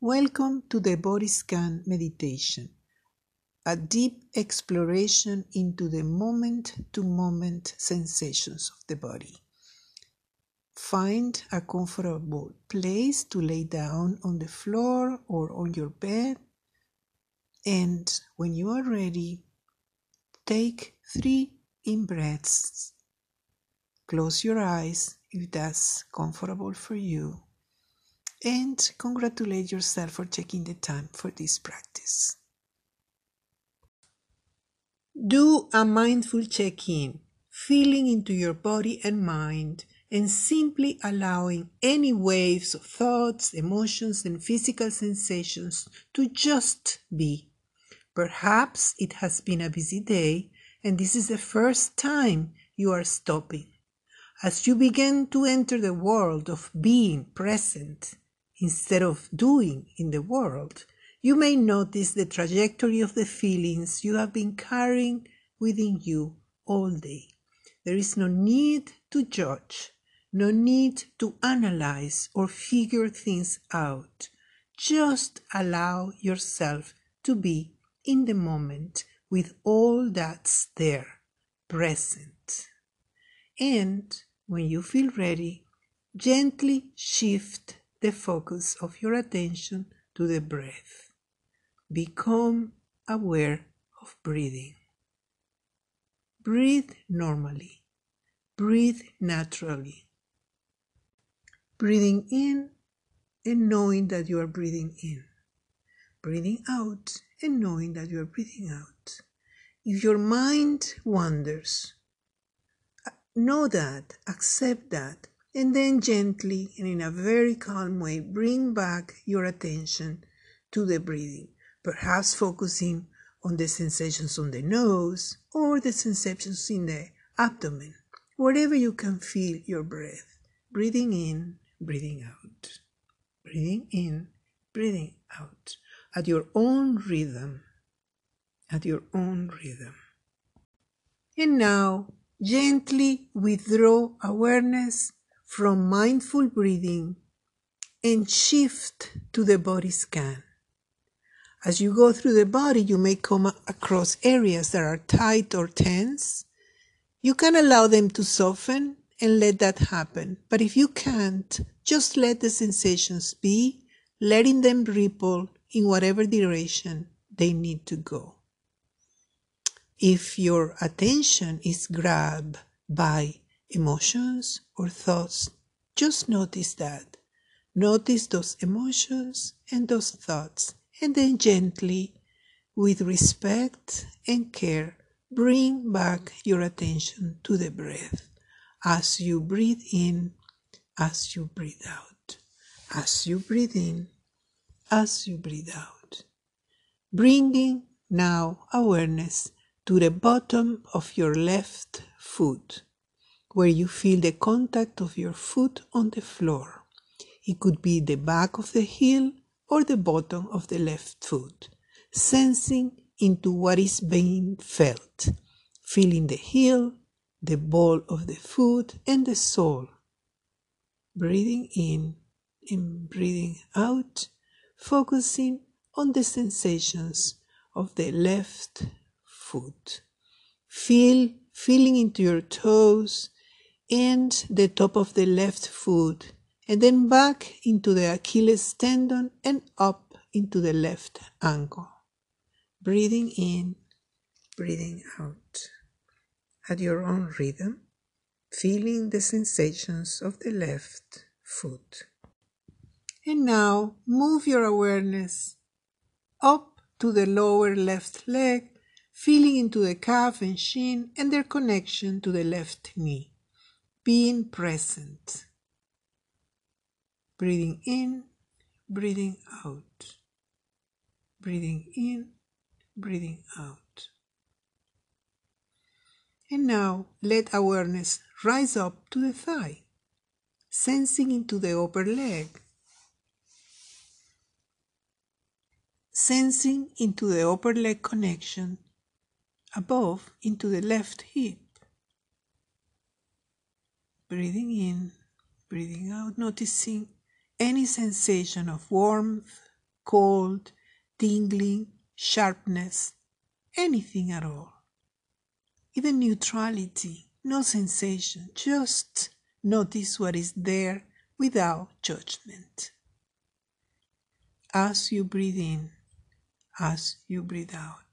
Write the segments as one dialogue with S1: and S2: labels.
S1: Welcome to the body scan meditation, a deep exploration into the moment to moment sensations of the body. Find a comfortable place to lay down on the floor or on your bed, and when you are ready, take three in breaths. Close your eyes if that's comfortable for you and congratulate yourself for taking the time for this practice. Do a mindful check in, feeling into your body and mind, and simply allowing any waves of thoughts, emotions, and physical sensations to just be. Perhaps it has been a busy day, and this is the first time you are stopping. As you begin to enter the world of being present, instead of doing in the world, you may notice the trajectory of the feelings you have been carrying within you all day. There is no need to judge, no need to analyze or figure things out. Just allow yourself to be in the moment with all that's there, present. And when you feel ready, gently shift the focus of your attention to the breath. Become aware of breathing. Breathe normally. Breathe naturally. Breathing in and knowing that you are breathing in. Breathing out and knowing that you are breathing out. If your mind wanders, know that, accept that, and then gently and in a very calm way bring back your attention to the breathing, perhaps focusing on the sensations on the nose or the sensations in the abdomen, wherever you can feel your breath, breathing in, breathing out, breathing in, breathing out, at your own rhythm, at your own rhythm. And now, gently withdraw awareness from mindful breathing and shift to the body scan. As you go through the body, you may come across areas that are tight or tense. You can allow them to soften and let that happen. But if you can't, just let the sensations be, letting them ripple in whatever direction they need to go. If your attention is grabbed by emotions or thoughts, just notice that. Notice those emotions and those thoughts, and then gently, with respect and care, bring back your attention to the breath as you breathe in, as you breathe out, as you breathe in, as you breathe out. Bringing now awareness to the bottom of your left foot where you feel the contact of your foot on the floor. It could be the back of the heel or the bottom of the left foot, sensing into what is being felt, feeling the heel, the ball of the foot, and the sole. Breathing in and breathing out, focusing on the sensations of the left foot. Feel feeling into your toes and the top of the left foot, and then back into the Achilles tendon and up into the left ankle. Breathing in, breathing out. At your own rhythm, feeling the sensations of the left foot. And now move your awareness up to the lower left leg, feeling into the calf and shin and their connection to the left knee being present. Breathing in, breathing out. Breathing in, breathing out. And now let awareness rise up to the thigh, sensing into the upper leg, sensing into the upper leg connection above into the left hip breathing in, breathing out, noticing any sensation of warmth, cold, tingling, sharpness, anything at all. Even neutrality, no sensation, just notice what is there without judgment. As you breathe in, as you breathe out.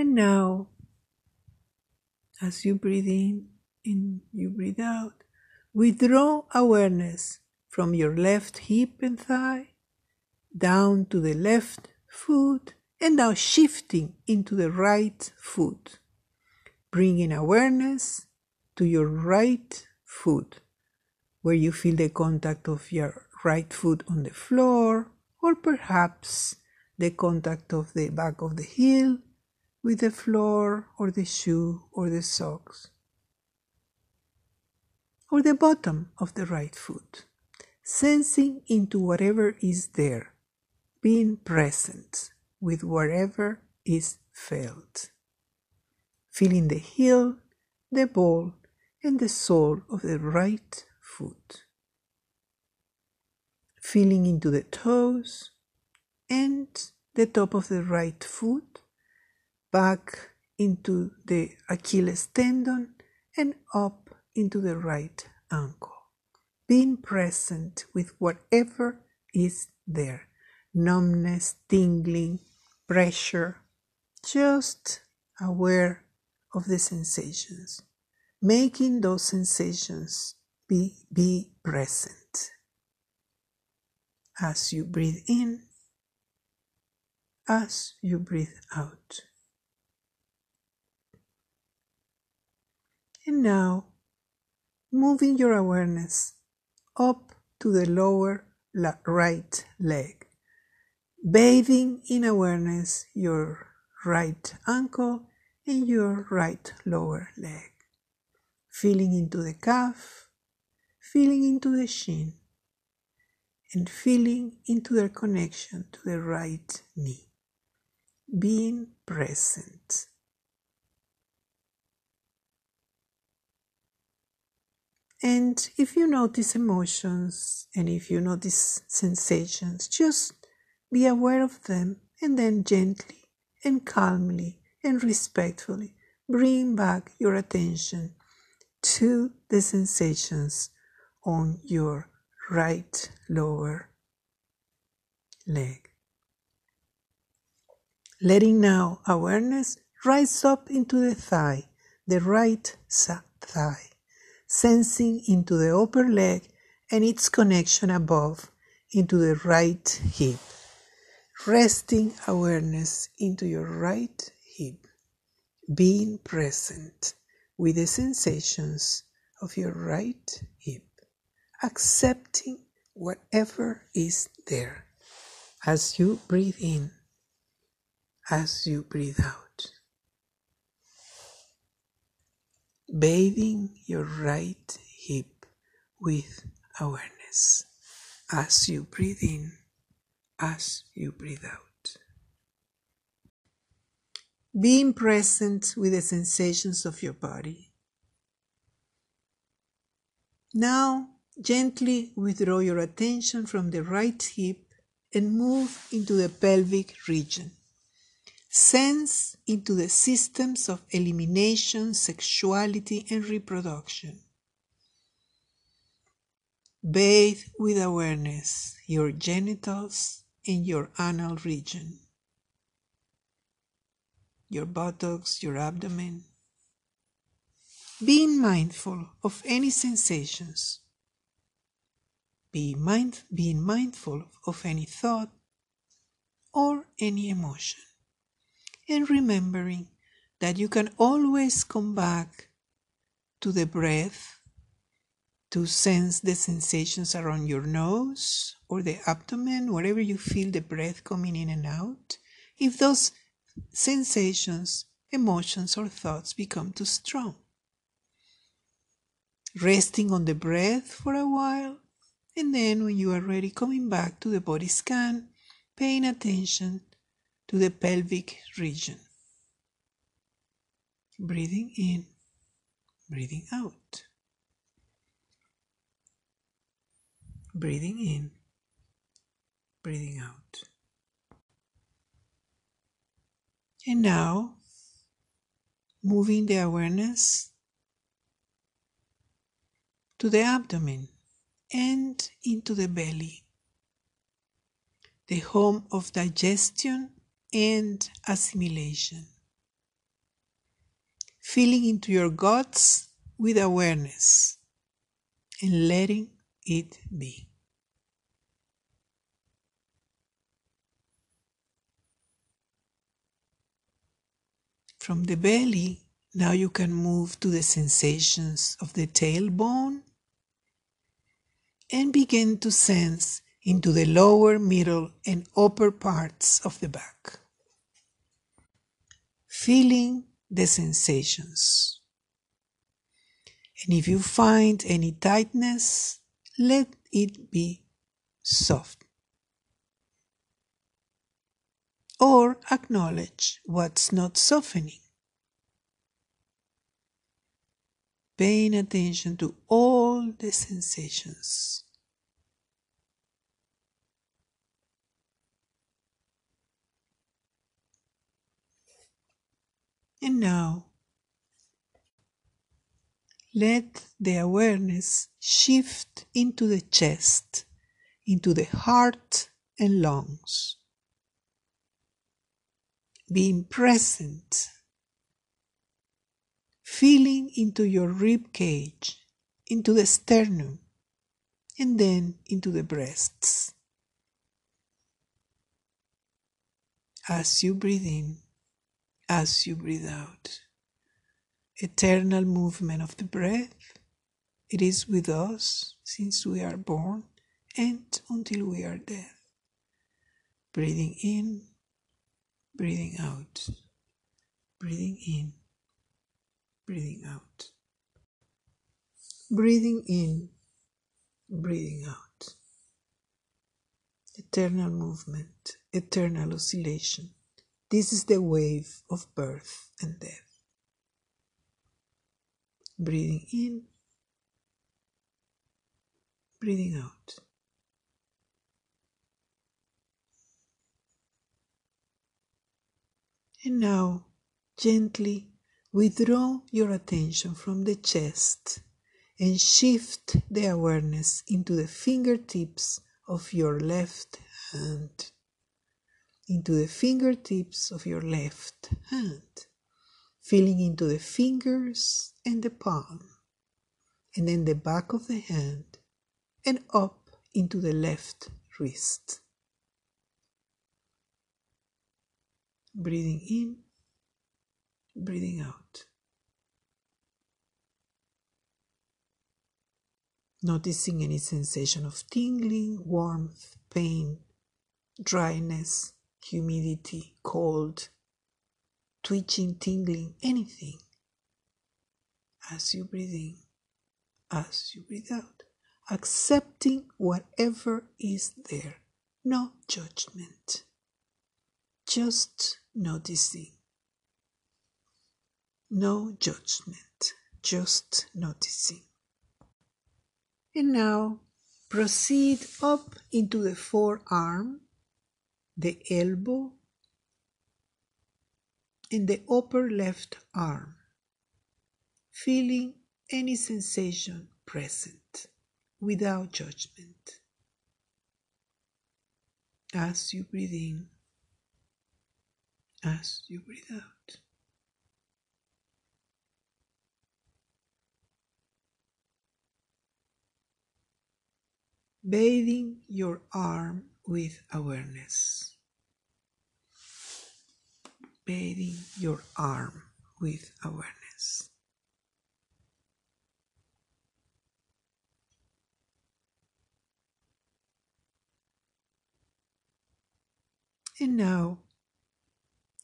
S1: And now, as you breathe in and you breathe out, withdraw awareness from your left hip and thigh down to the left foot and now shifting into the right foot, bringing awareness to your right foot, where you feel the contact of your right foot on the floor, or perhaps the contact of the back of the heel with the floor or the shoe or the socks, or the bottom of the right foot, sensing into whatever is there, being present with whatever is felt, feeling the heel, the ball, and the sole of the right foot, feeling into the toes and the top of the right foot, back into the Achilles tendon, and up into the right ankle, being present with whatever is there numbness, tingling, pressure, just aware of the sensations, making those sensations be, be present. As you breathe in, as you breathe out. And now, moving your awareness up to the lower right leg bathing in awareness your right ankle and your right lower leg, feeling into the calf, feeling into the shin, and feeling into their connection to the right knee, being present. And if you notice emotions and if you notice sensations, just be aware of them and then gently and calmly and respectfully bring back your attention to the sensations on your right lower leg. Letting now awareness rise up into the thigh, the right thigh, sensing into the upper leg and its connection above into the right hip. Resting awareness into your right hip, being present with the sensations of your right hip, accepting whatever is there. As you breathe in, as you breathe out. Bathing your right hip with awareness as you breathe in as you breathe out. Being present with the sensations of your body. Now, gently withdraw your attention from the right hip and move into the pelvic region. Sense into the systems of elimination, sexuality, and reproduction. Bathe with awareness your genitals, in your anal region, your buttocks, your abdomen. Being mindful of any sensations. Be mind, being mindful of any thought or any emotion. And remembering that you can always come back to the breath to sense the sensations around your nose or the abdomen, wherever you feel the breath coming in and out. If those sensations, emotions, or thoughts become too strong, resting on the breath for a while, and then when you are ready, coming back to the body scan, paying attention to the pelvic region. Breathing in, breathing out. breathing in, breathing out. And now, moving the awareness to the abdomen and into the belly, the home of digestion and assimilation. Feeling into your guts with awareness and letting it be. From the belly, now you can move to the sensations of the tailbone and begin to sense into the lower, middle, and upper parts of the back. Feeling the sensations. And if you find any tightness, let it be soft. Or acknowledge what's not softening. Paying attention to all the sensations. And now, let the awareness shift into the chest, into the heart and lungs. Being present, feeling into your rib cage, into the sternum, and then into the breasts. As you breathe in, as you breathe out. Eternal movement of the breath. It is with us since we are born and until we are dead. Breathing in, breathing out, breathing in, breathing out, breathing in, breathing out. Eternal movement, eternal oscillation. This is the wave of birth and death. Breathing in, breathing out. And now, gently withdraw your attention from the chest and shift the awareness into the fingertips of your left hand into the fingertips of your left hand, feeling into the fingers and the palm, and then the back of the hand, and up into the left wrist. Breathing in, breathing out. Noticing any sensation of tingling, warmth, pain, dryness, humidity, cold, twitching, tingling, anything. As you breathe in, as you breathe out, accepting whatever is there, no judgment, just noticing. No judgment, just noticing. And now proceed up into the forearm the elbow, and the upper left arm, feeling any sensation present without judgment. As you breathe in, as you breathe out. Bathing your arm with awareness. Bathing your arm with awareness. And now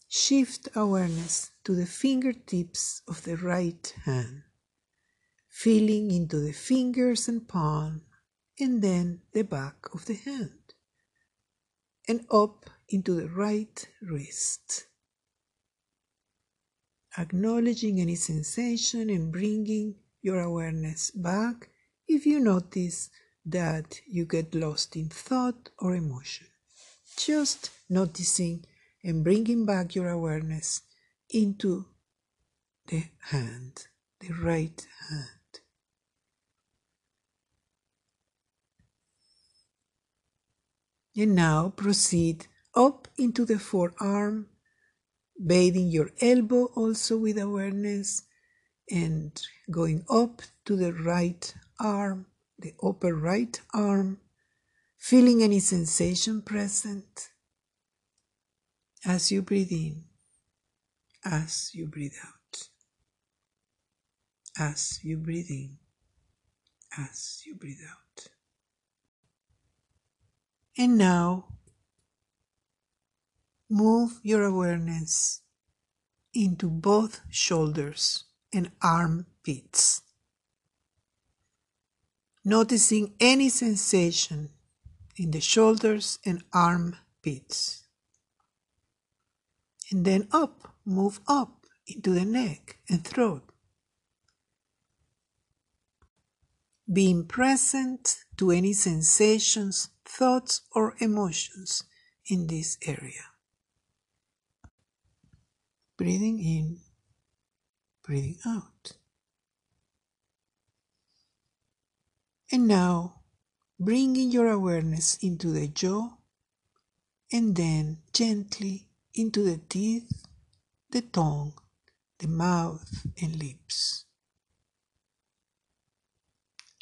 S1: shift awareness to the fingertips of the right hand, feeling into the fingers and palm, and then the back of the hand and up into the right wrist. Acknowledging any sensation and bringing your awareness back if you notice that you get lost in thought or emotion. Just noticing and bringing back your awareness into the hand, the right hand. And now proceed up into the forearm, bathing your elbow also with awareness and going up to the right arm, the upper right arm, feeling any sensation present as you breathe in, as you breathe out, as you breathe in, as you breathe out. And now move your awareness into both shoulders and armpits. Noticing any sensation in the shoulders and armpits. And then up, move up into the neck and throat. Being present to any sensations, thoughts, or emotions in this area. Breathing in, breathing out. And now, bringing your awareness into the jaw and then gently into the teeth, the tongue, the mouth, and lips.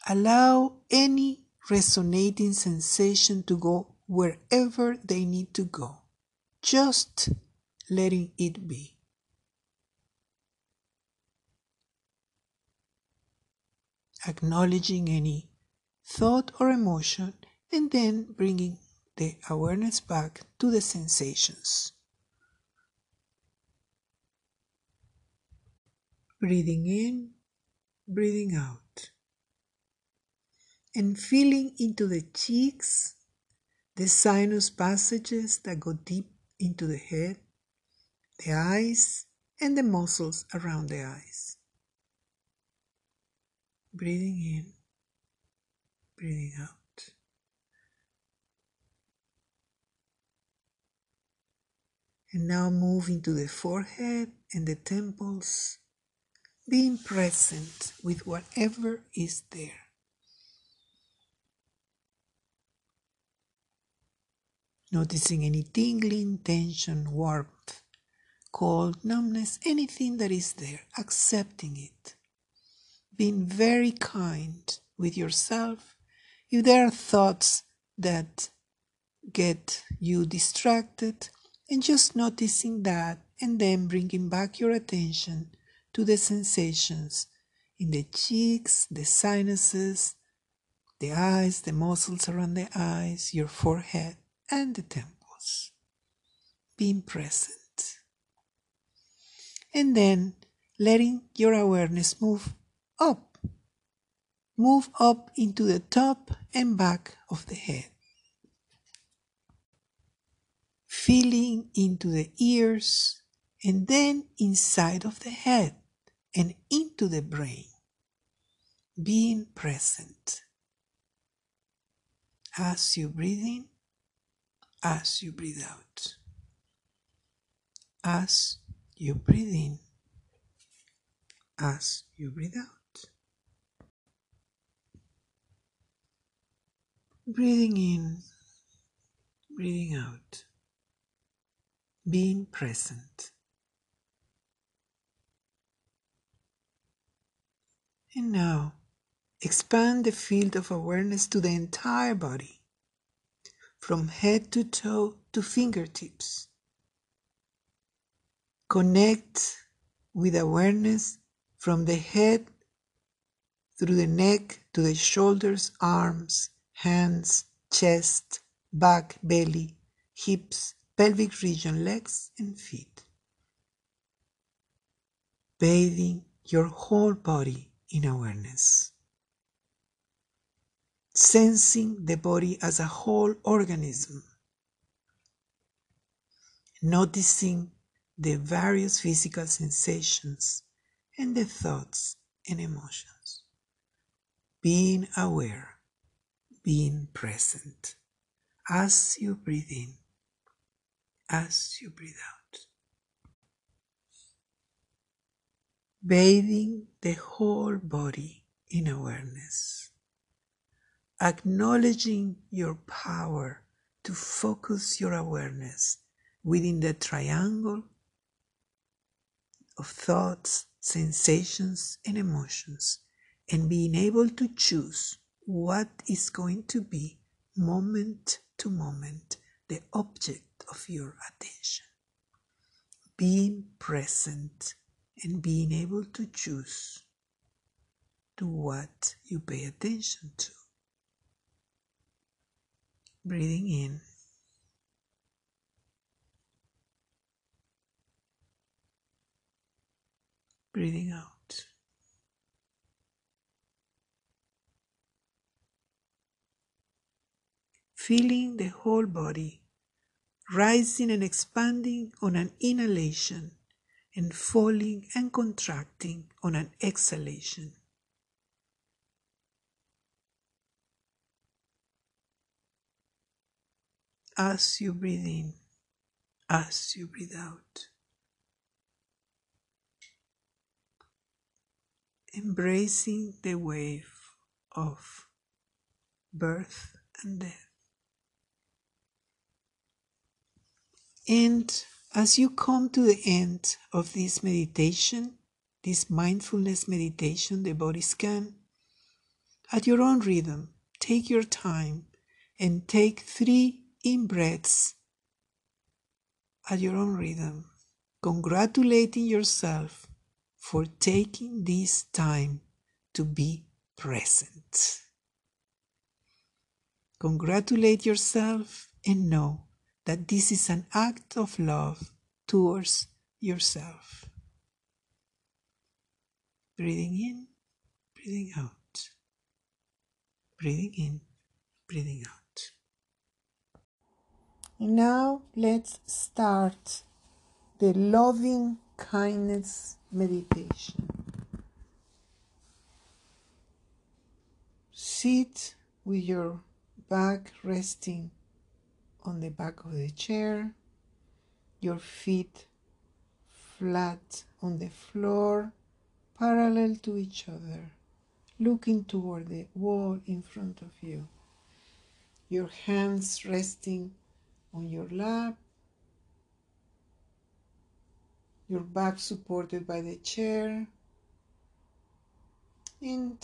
S1: Allow any resonating sensation to go wherever they need to go, just letting it be. Acknowledging any thought or emotion and then bringing the awareness back to the sensations. Breathing in, breathing out and feeling into the cheeks, the sinus passages that go deep into the head, the eyes, and the muscles around the eyes. Breathing in, breathing out. And now move into the forehead and the temples, being present with whatever is there. noticing any tingling, tension, warmth, cold, numbness, anything that is there, accepting it, being very kind with yourself. If there are thoughts that get you distracted, and just noticing that, and then bringing back your attention to the sensations in the cheeks, the sinuses, the eyes, the muscles around the eyes, your forehead and the temples, being present. And then letting your awareness move up, move up into the top and back of the head. Feeling into the ears and then inside of the head and into the brain. Being present. As you breathe in as you breathe out. As you breathe in, as you breathe out. Breathing in, breathing out, being present. And now expand the field of awareness to the entire body from head to toe to fingertips. Connect with awareness from the head through the neck to the shoulders, arms, hands, chest, back, belly, hips, pelvic region, legs, and feet. Bathing your whole body in awareness. Sensing the body as a whole organism, noticing the various physical sensations and the thoughts and emotions, being aware, being present as you breathe in, as you breathe out. Bathing the whole body in awareness, acknowledging your power to focus your awareness within the triangle of thoughts, sensations, and emotions, and being able to choose what is going to be moment to moment the object of your attention. Being present and being able to choose to what you pay attention to. Breathing in. Breathing out. Feeling the whole body rising and expanding on an inhalation and falling and contracting on an exhalation. As you breathe in, as you breathe out. Embracing the wave of birth and death. And as you come to the end of this meditation, this mindfulness meditation, the body scan, at your own rhythm, take your time and take three in breaths at your own rhythm, congratulating yourself for taking this time to be present. Congratulate yourself and know that this is an act of love towards yourself. Breathing in, breathing out. Breathing in, breathing out. Now let's start the loving kindness meditation. Sit with your back resting on the back of the chair, your feet flat on the floor, parallel to each other, looking toward the wall in front of you. Your hands resting on your lap, your back supported by the chair, and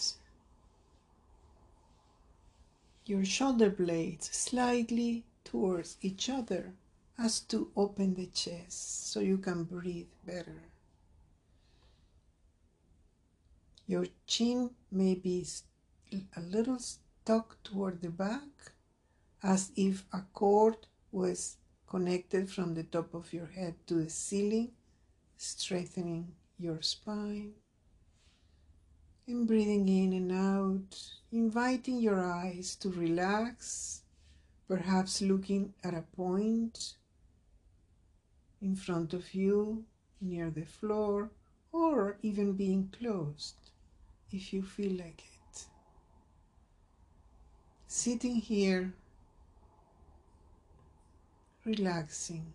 S1: your shoulder blades slightly towards each other as to open the chest so you can breathe better. Your chin may be a little stuck toward the back as if a cord was connected from the top of your head to the ceiling, strengthening your spine. And breathing in and out, inviting your eyes to relax perhaps looking at a point in front of you near the floor or even being closed if you feel like it. Sitting here, relaxing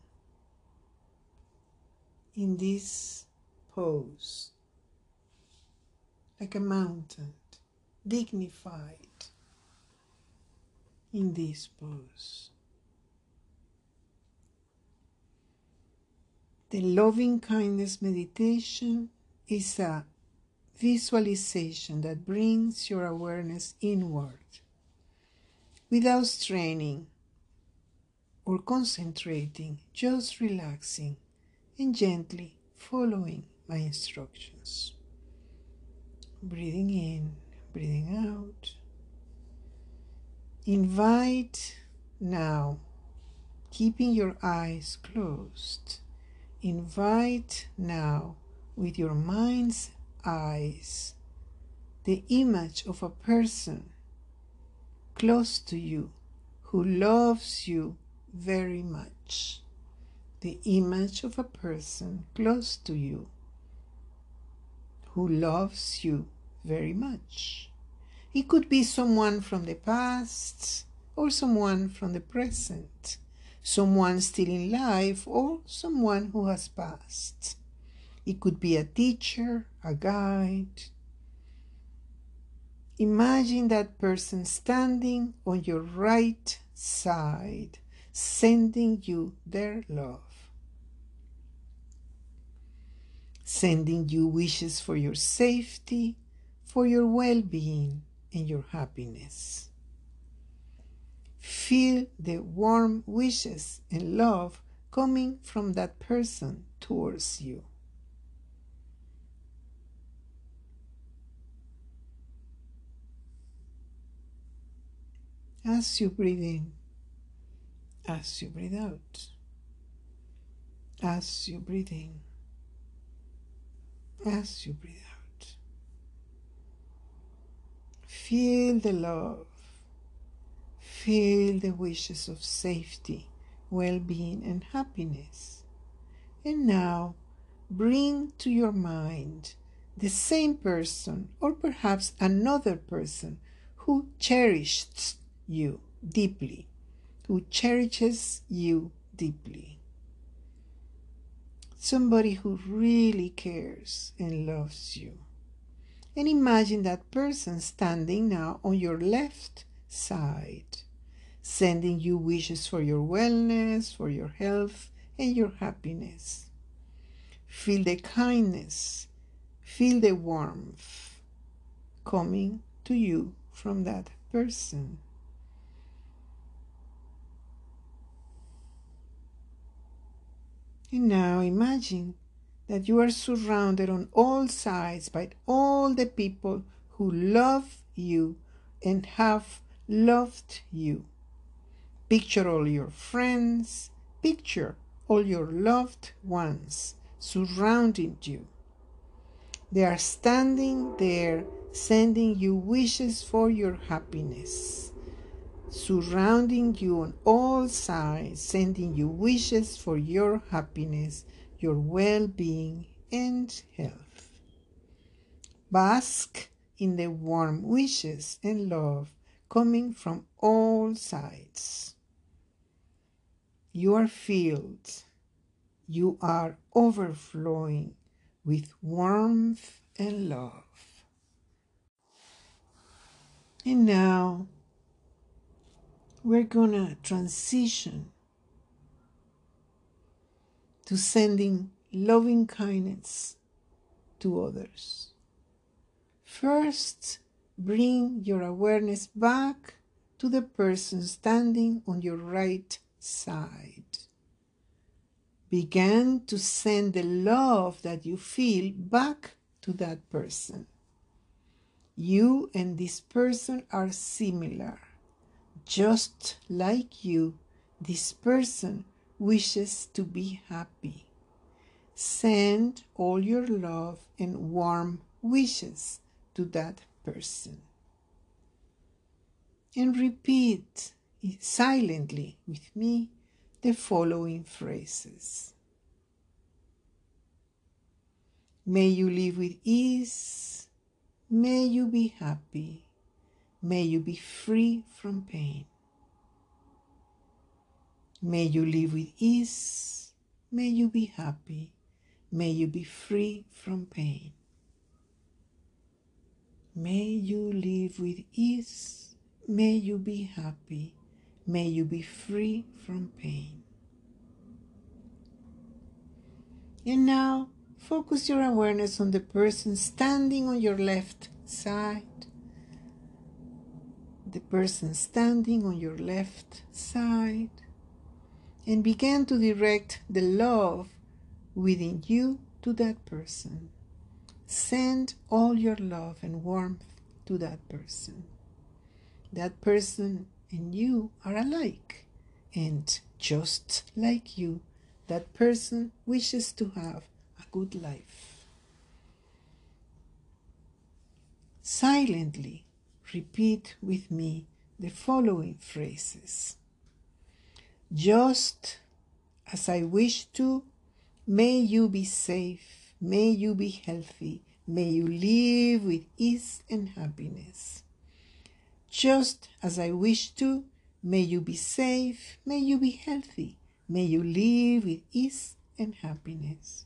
S1: in this pose, like a mountain, dignified in this pose. The loving kindness meditation is a visualization that brings your awareness inward without straining or concentrating, just relaxing and gently following my instructions. Breathing in, breathing out. Invite now, keeping your eyes closed. Invite now, with your mind's eyes, the image of a person close to you who loves you very much. The image of a person close to you who loves you very much. It could be someone from the past or someone from the present, someone still in life or someone who has passed. It could be a teacher, a guide. Imagine that person standing on your right side, sending you their love. Sending you wishes for your safety, for your well being, and your happiness. Feel the warm wishes and love coming from that person towards you. As you breathe in, as you breathe out, as you breathe in, as you breathe out. Feel the love, feel the wishes of safety, well being, and happiness. And now bring to your mind the same person, or perhaps another person who cherished you deeply, who cherishes you deeply. Somebody who really cares and loves you. And imagine that person standing now on your left side, sending you wishes for your wellness, for your health, and your happiness. Feel the kindness, feel the warmth coming to you from that person. And now imagine that you are surrounded on all sides by all the people who love you and have loved you. Picture all your friends, picture all your loved ones surrounding you. They are standing there sending you wishes for your happiness surrounding you on all sides, sending you wishes for your happiness, your well being, and health. Bask in the warm wishes and love coming from all sides. You are filled, you are overflowing with warmth and love. And now we're to transition to sending loving kindness to others. First, bring your awareness back to the person standing on your right side. Begin to send the love that you feel back to that person. You and this person are similar. Just like you, this person wishes to be happy. Send all your love and warm wishes to that person. And repeat silently with me the following phrases. May you live with ease. May you be happy. May you be free from pain. May you live with ease. May you be happy. May you be free from pain. May you live with ease. May you be happy. May you be free from pain. And now focus your awareness on the person standing on your left side the person standing on your left side and begin to direct the love within you to that person. Send all your love and warmth to that person. That person and you are alike, and just like you, that person wishes to have a good life. Silently repeat with me the following phrases. Just as I wish to, may you be safe, may you be healthy, may you live with ease and happiness. Just as I wish to, may you be safe, may you be healthy, may you live with ease and happiness.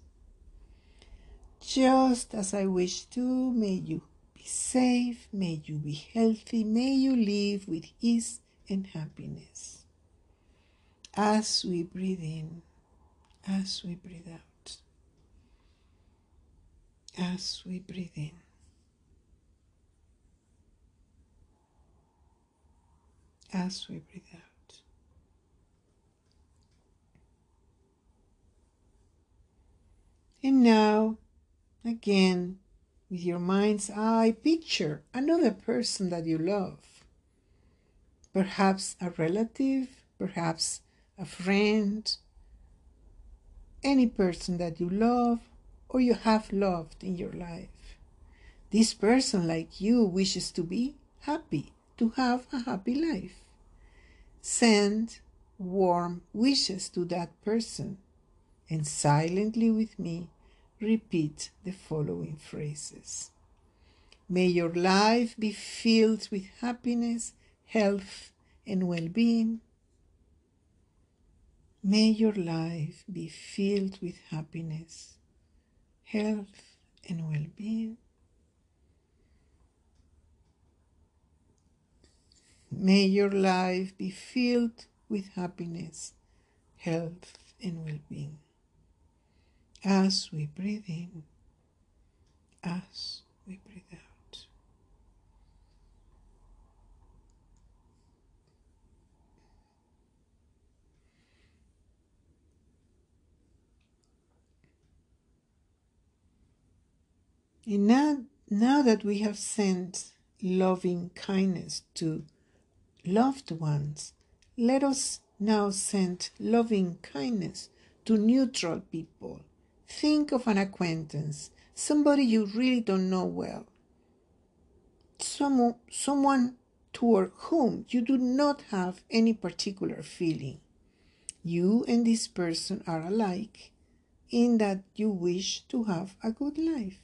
S1: Just as I wish to, may you be safe, may you be healthy, may you live with ease and happiness. As we breathe in, as we breathe out, as we breathe in. As we breathe out. And now, again, with your mind's eye, picture another person that you love. Perhaps a relative, perhaps a friend, any person that you love or you have loved in your life. This person, like you, wishes to be happy, to have a happy life. Send warm wishes to that person and silently with me repeat the following phrases. May your life be filled with happiness, health, and well being. May your life be filled with happiness, health, and well being. May your life be filled with happiness, health, and well being. As we breathe in, as we breathe out. And now, now that we have sent loving kindness to loved ones, let us now send loving kindness to neutral people. Think of an acquaintance, somebody you really don't know well, Some, someone toward whom you do not have any particular feeling. You and this person are alike in that you wish to have a good life.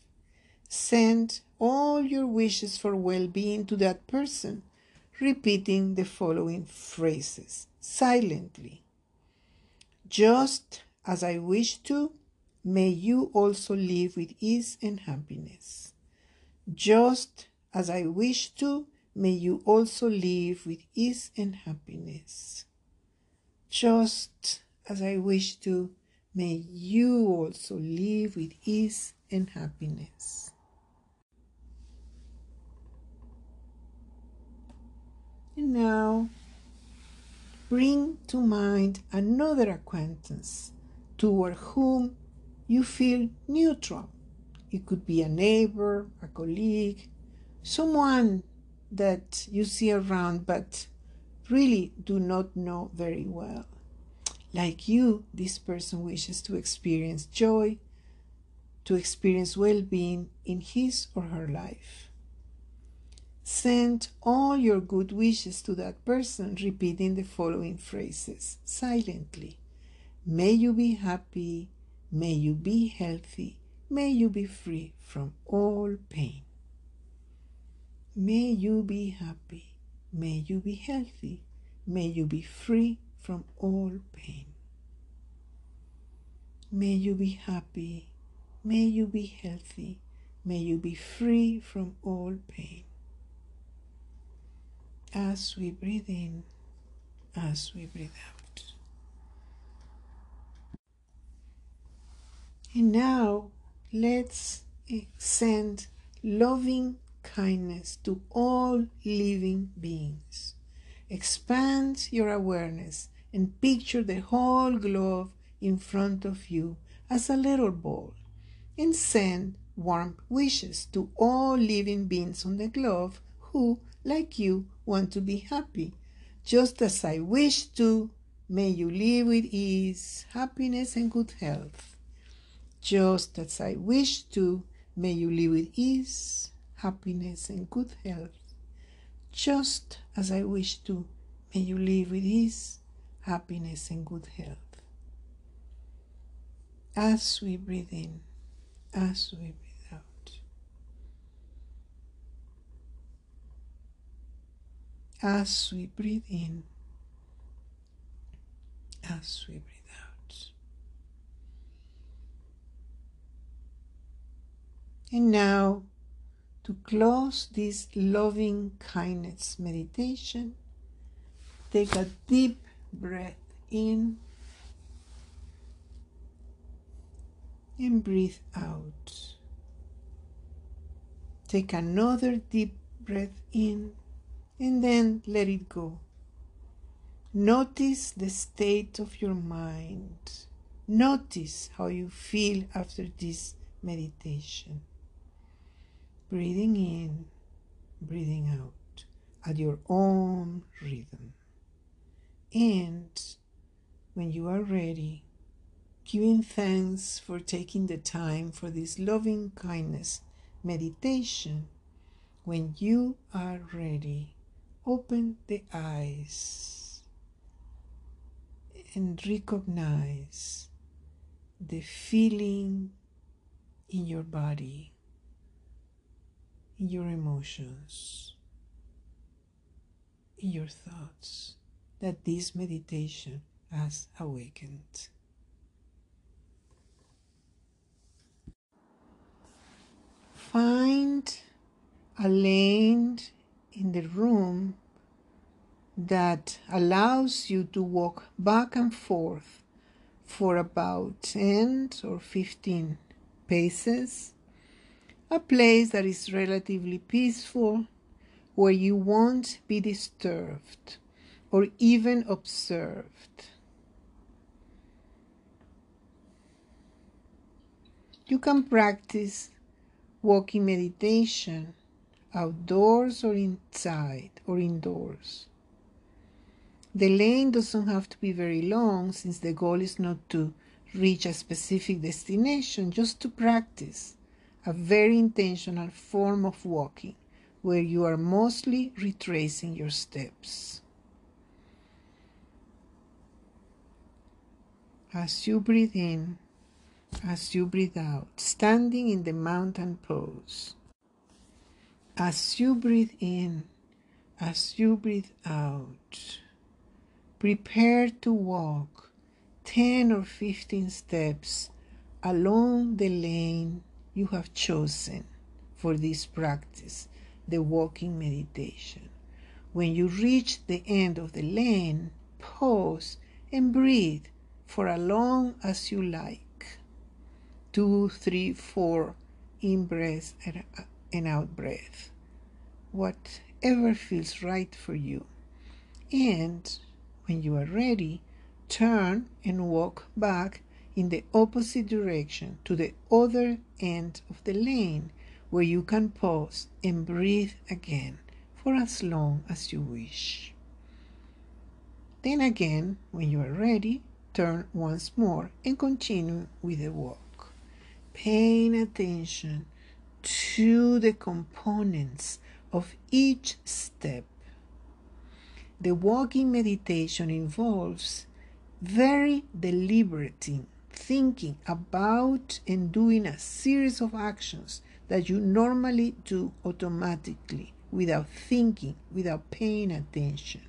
S1: Send all your wishes for well being to that person, repeating the following phrases silently. Just as I wish to, may you also live with ease and happiness. Just as I wish to, may you also live with ease and happiness. Just as I wish to, may you also live with ease and happiness. And now bring to mind another acquaintance toward whom you feel neutral. It could be a neighbor, a colleague, someone that you see around but really do not know very well. Like you, this person wishes to experience joy, to experience well being in his or her life. Send all your good wishes to that person, repeating the following phrases silently. May you be happy. May you be healthy. May you be free from all pain. May you be happy. May you be healthy. May you be free from all pain. May you be happy. May you be healthy. May you be free from all pain as we breathe in, as we breathe out. And now let's send loving kindness to all living beings. Expand your awareness and picture the whole globe in front of you as a little ball and send warm wishes to all living beings on the globe who, like you, want to be happy. Just as I wish to, may you live with ease, happiness, and good health. Just as I wish to, may you live with ease, happiness, and good health. Just as I wish to, may you live with ease, happiness, and good health. As we breathe in, as we breathe. out. As we breathe in, as we breathe out. And now, to close this loving kindness meditation, take a deep breath in and breathe out. Take another deep breath in and then let it go. Notice the state of your mind. Notice how you feel after this meditation. Breathing in, breathing out at your own rhythm. And when you are ready, giving thanks for taking the time for this loving kindness meditation, when you are ready, open the eyes and recognize the feeling in your body, in your emotions, in your thoughts that this meditation has awakened. Find a lane in the room that allows you to walk back and forth for about 10 or 15 paces. A place that is relatively peaceful where you won't be disturbed or even observed. You can practice walking meditation outdoors or inside or indoors. The lane doesn't have to be very long since the goal is not to reach a specific destination, just to practice a very intentional form of walking where you are mostly retracing your steps. As you breathe in, as you breathe out, standing in the mountain pose. As you breathe in, as you breathe out, prepare to walk 10 or 15 steps along the lane you have chosen for this practice, the walking meditation. When you reach the end of the lane, pause and breathe for as long as you like. Two, three, four in breath and out breath. Whatever feels right for you. And when you are ready, turn and walk back in the opposite direction to the other end of the lane where you can pause and breathe again for as long as you wish. Then again, when you are ready, turn once more and continue with the walk. Paying attention to the components of each step. The walking meditation involves very deliberate thinking about and doing a series of actions that you normally do automatically without thinking, without paying attention.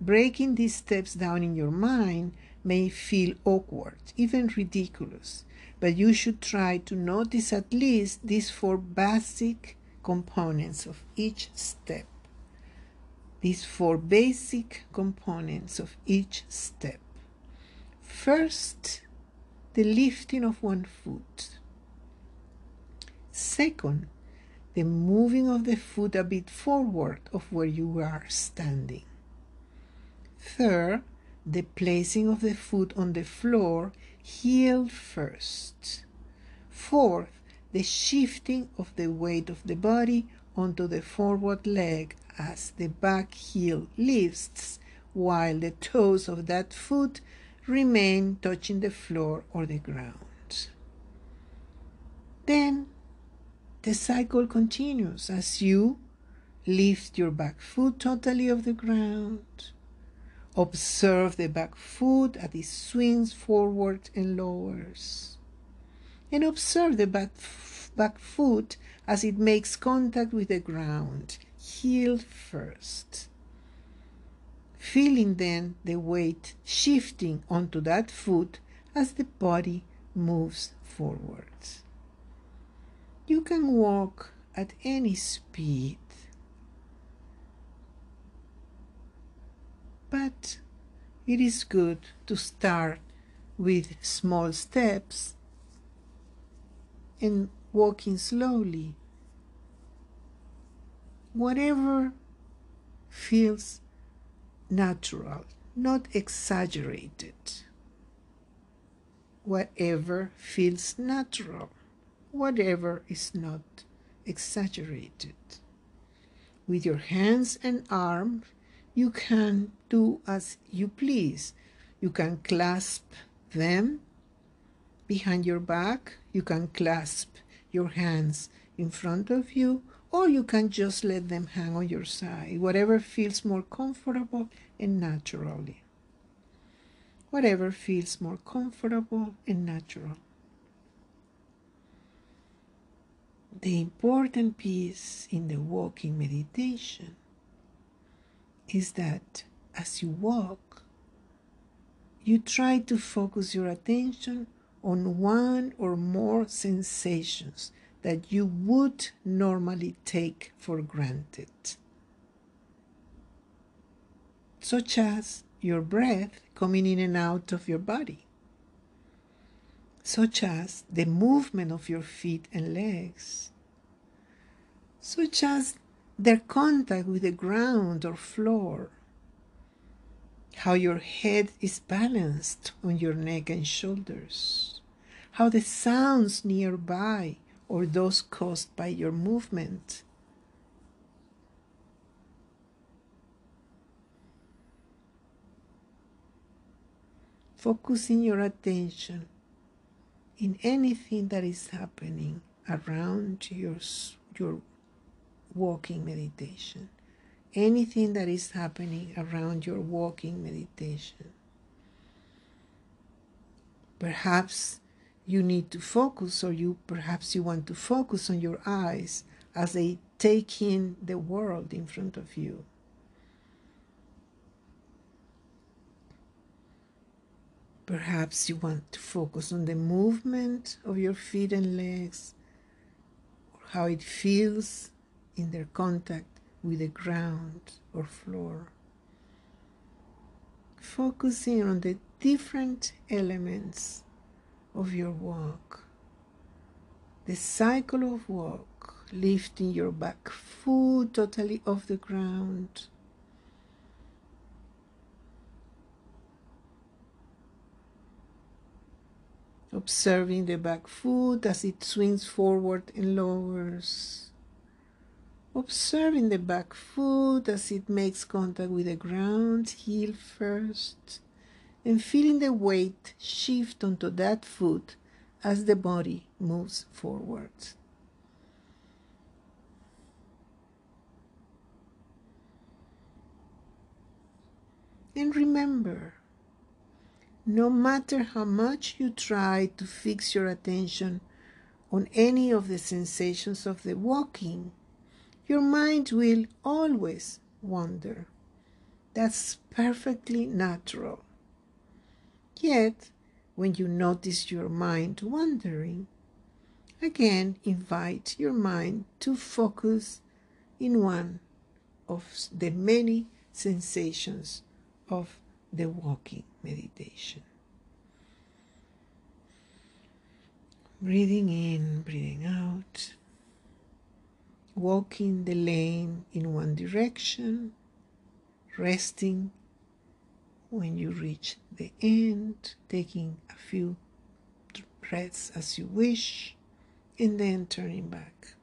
S1: Breaking these steps down in your mind may feel awkward, even ridiculous, but you should try to notice at least these four basic components of each step. These four basic components of each step. First, the lifting of one foot. Second, the moving of the foot a bit forward of where you are standing. Third, the placing of the foot on the floor, heel first. Fourth, the shifting of the weight of the body onto the forward leg as the back heel lifts while the toes of that foot remain touching the floor or the ground. Then the cycle continues as you lift your back foot totally off the ground. Observe the back foot as it swings forward and lowers. And observe the back, back foot as it makes contact with the ground, heel first. feeling then the weight shifting onto that foot as the body moves forwards. You can walk at any speed, but it is good to start with small steps and walking slowly. Whatever feels natural, not exaggerated. Whatever feels natural, whatever is not exaggerated. With your hands and arms, you can do as you please. You can clasp them behind your back. You can clasp your hands in front of you or you can just let them hang on your side, whatever feels more comfortable and naturally. Whatever feels more comfortable and natural. The important piece in the walking meditation is that as you walk, you try to focus your attention on one or more sensations that you would normally take for granted, such as your breath coming in and out of your body, such as the movement of your feet and legs, such as their contact with the ground or floor, how your head is balanced on your neck and shoulders, how the sounds nearby or those caused by your movement. Focusing your attention in anything that is happening around your, your walking meditation. Anything that is happening around your walking meditation. Perhaps you need to focus, or you perhaps you want to focus on your eyes as they take in the world in front of you. Perhaps you want to focus on the movement of your feet and legs, or how it feels in their contact with the ground or floor. Focusing on the different elements of your walk. The cycle of walk, lifting your back foot totally off the ground. Observing the back foot as it swings forward and lowers. Observing the back foot as it makes contact with the ground, heel first and feeling the weight shift onto that foot as the body moves forward. And remember, no matter how much you try to fix your attention on any of the sensations of the walking, your mind will always wander. That's perfectly natural. Yet, when you notice your mind wandering, again invite your mind to focus in one of the many sensations of the walking meditation. Breathing in, breathing out, walking the lane in one direction, resting when you reach the end, taking a few breaths as you wish, and then turning back.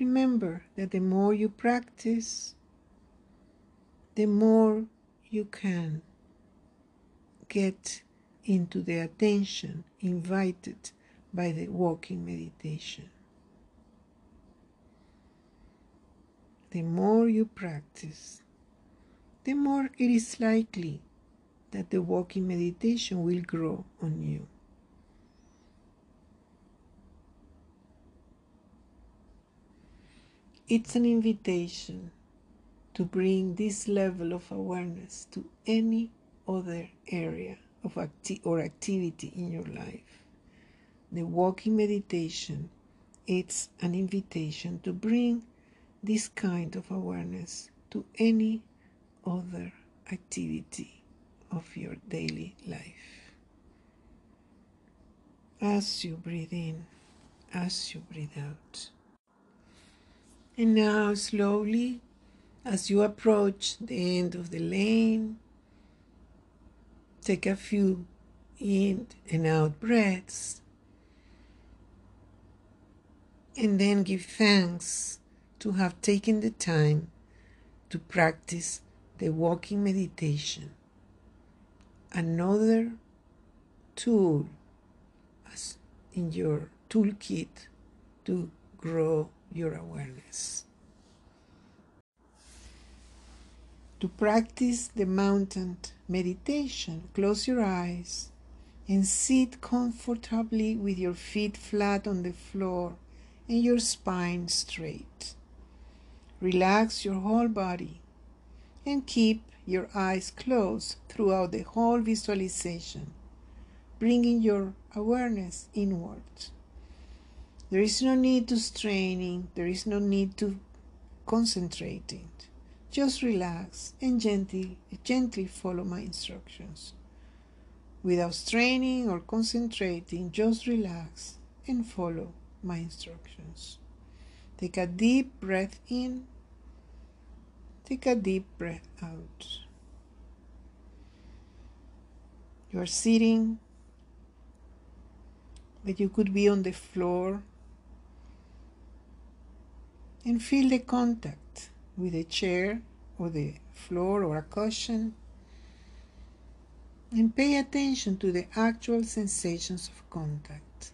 S1: Remember that the more you practice, the more you can get into the attention invited by the walking meditation. The more you practice, the more it is likely that the walking meditation will grow on you. It's an invitation to bring this level of awareness to any other area of acti- or activity in your life. The walking meditation it's an invitation to bring this kind of awareness to any other activity of your daily life. As you breathe in, as you breathe out. And now, slowly, as you approach the end of the lane, take a few in and out breaths and then give thanks to have taken the time to practice the walking meditation. Another tool in your toolkit to grow your awareness. To practice the mountain meditation, close your eyes and sit comfortably with your feet flat on the floor and your spine straight. Relax your whole body and keep your eyes closed throughout the whole visualization, bringing your awareness inward. There is no need to straining, there is no need to concentrating. Just relax and gently, gently follow my instructions. Without straining or concentrating, just relax and follow my instructions. Take a deep breath in, take a deep breath out. You are sitting, but you could be on the floor and feel the contact with the chair or the floor or a cushion and pay attention to the actual sensations of contact.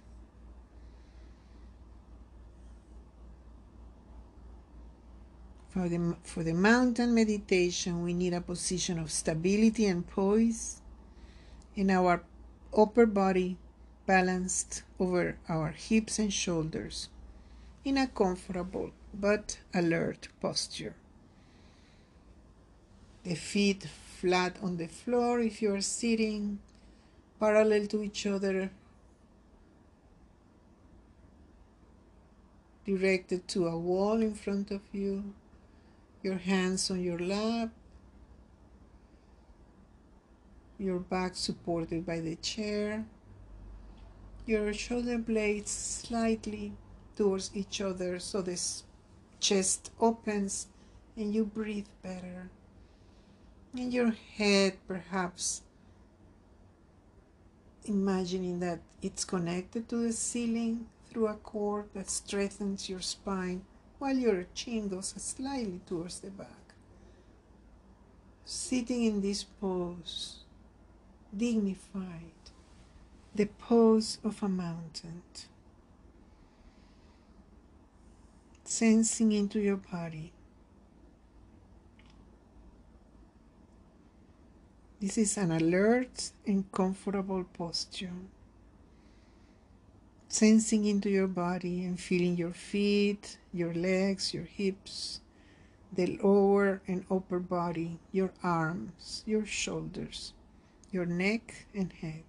S1: For the, for the mountain meditation, we need a position of stability and poise in our upper body balanced over our hips and shoulders in a comfortable but alert posture. The feet flat on the floor if you are sitting parallel to each other, directed to a wall in front of you your hands on your lap, your back supported by the chair, your shoulder blades slightly towards each other so the chest opens and you breathe better. And your head, perhaps imagining that it's connected to the ceiling through a cord that strengthens your spine while your chin goes slightly towards the back. Sitting in this pose, dignified, the pose of a mountain. Sensing into your body. This is an alert and comfortable posture sensing into your body and feeling your feet, your legs, your hips, the lower and upper body, your arms, your shoulders, your neck and head.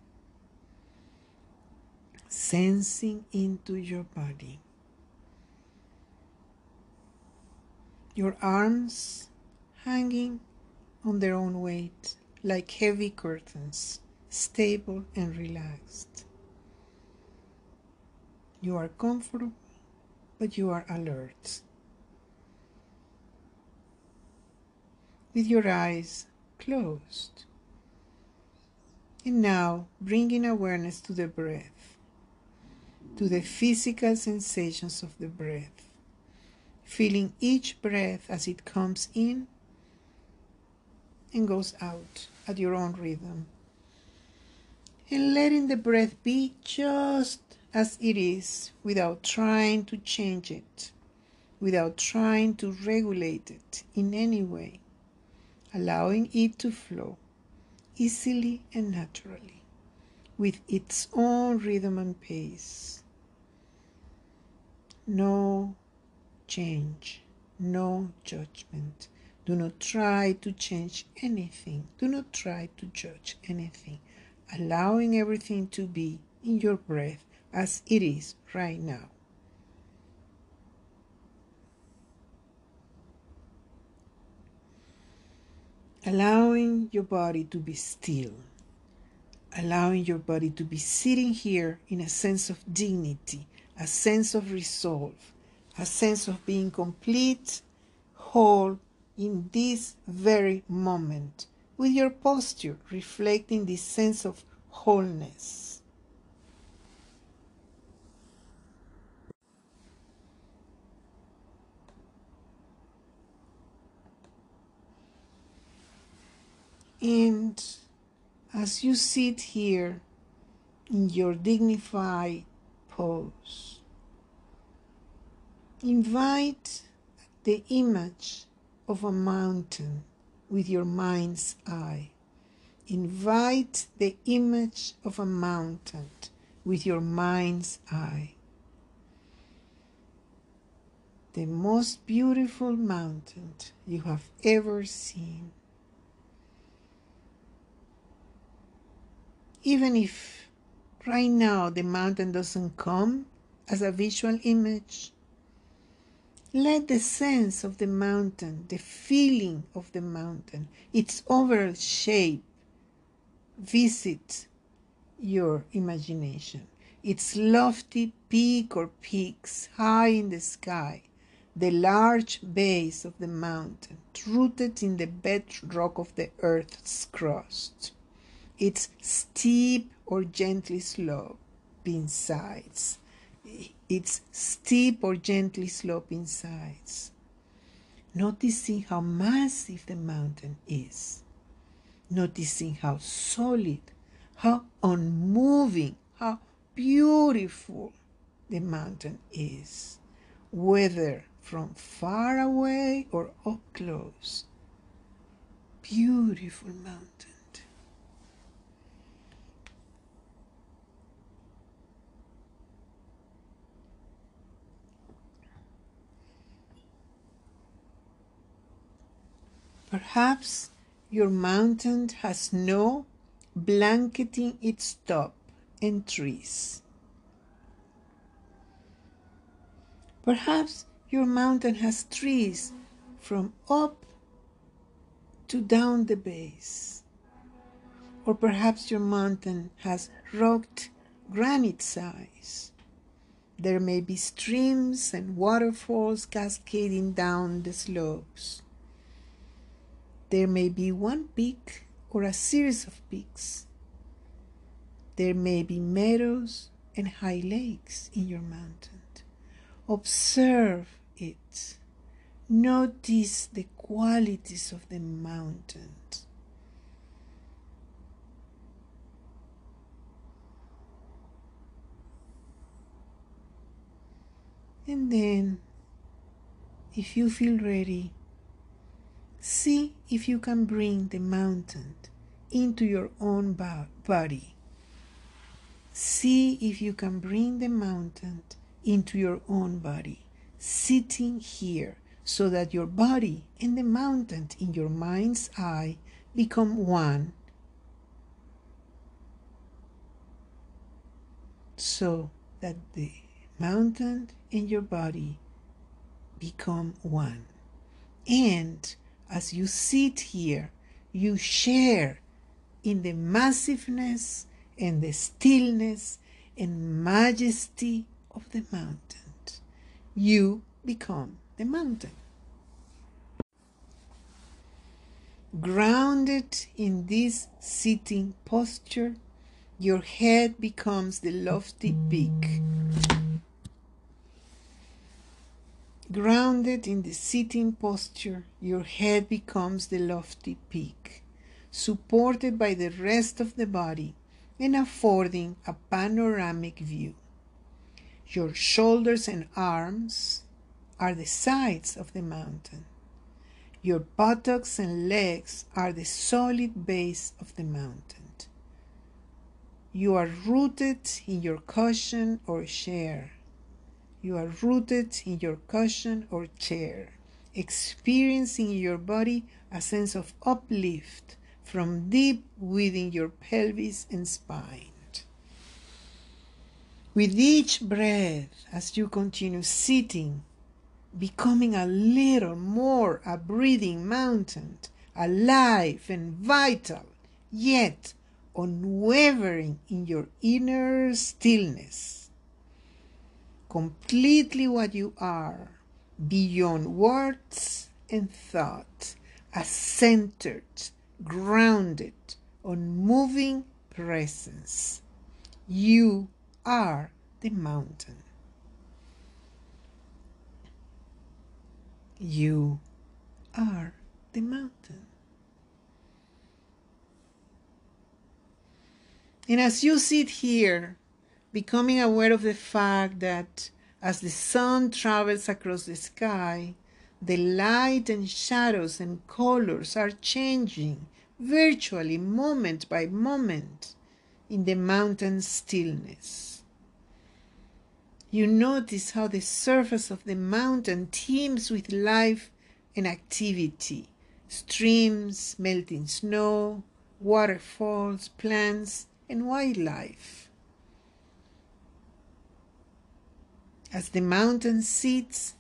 S1: Sensing into your body. Your arms hanging on their own weight like heavy curtains, stable and relaxed. You are comfortable, but you are alert. With your eyes closed. And now bringing awareness to the breath, to the physical sensations of the breath, feeling each breath as it comes in and goes out at your own rhythm. And letting the breath be just as it is without trying to change it, without trying to regulate it in any way, allowing it to flow easily and naturally, with its own rhythm and pace. No change, no judgment. Do not try to change anything. Do not try to judge anything. Allowing everything to be in your breath as it is right now. allowing your body to be still, allowing your body to be sitting here in a sense of dignity, a sense of resolve, a sense of being complete, whole in this very moment, with your posture reflecting this sense of wholeness. And as you sit here in your dignified pose, invite the image of a mountain with your mind's eye. Invite the image of a mountain with your mind's eye. The most beautiful mountain you have ever seen. even if right now the mountain doesn't come as a visual image, let the sense of the mountain, the feeling of the mountain, its overall shape visit your imagination. Its lofty peak or peaks high in the sky, the large base of the mountain, rooted in the bedrock of the earth's crust its steep or gently sloping sides. Its steep or gently sloping sides. Noticing how massive the mountain is. Noticing how solid, how unmoving, how beautiful the mountain is, whether from far away or up close. Beautiful mountain. Perhaps your mountain has snow blanketing its top and trees. Perhaps your mountain has trees from up to down the base. Or perhaps your mountain has rocked granite size. There may be streams and waterfalls cascading down the slopes. There may be one peak or a series of peaks. There may be meadows and high lakes in your mountain. Observe it. Notice the qualities of the mountain. And then, if you feel ready, See if you can bring the mountain into your own body. See if you can bring the mountain into your own body, sitting here, so that your body and the mountain in your mind's eye become one. So that the mountain and your body become one. And as you sit here, you share in the massiveness and the stillness and majesty of the mountain. You become the mountain. Grounded in this sitting posture, your head becomes the lofty peak Grounded in the sitting posture, your head becomes the lofty peak, supported by the rest of the body and affording a panoramic view. Your shoulders and arms are the sides of the mountain. Your buttocks and legs are the solid base of the mountain. You are rooted in your cushion or chair. You are rooted in your cushion or chair, experiencing in your body a sense of uplift from deep within your pelvis and spine. With each breath, as you continue sitting, becoming a little more a breathing mountain, alive and vital, yet unwavering in your inner stillness. Completely what you are, beyond words and thought, a centered, grounded, unmoving presence. You are the mountain. You are the mountain. And as you sit here, becoming aware of the fact that as the sun travels across the sky, the light and shadows and colors are changing virtually moment by moment in the mountain stillness. You notice how the surface of the mountain teems with life and activity streams, melting snow, waterfalls, plants, and wildlife. As the mountain sits,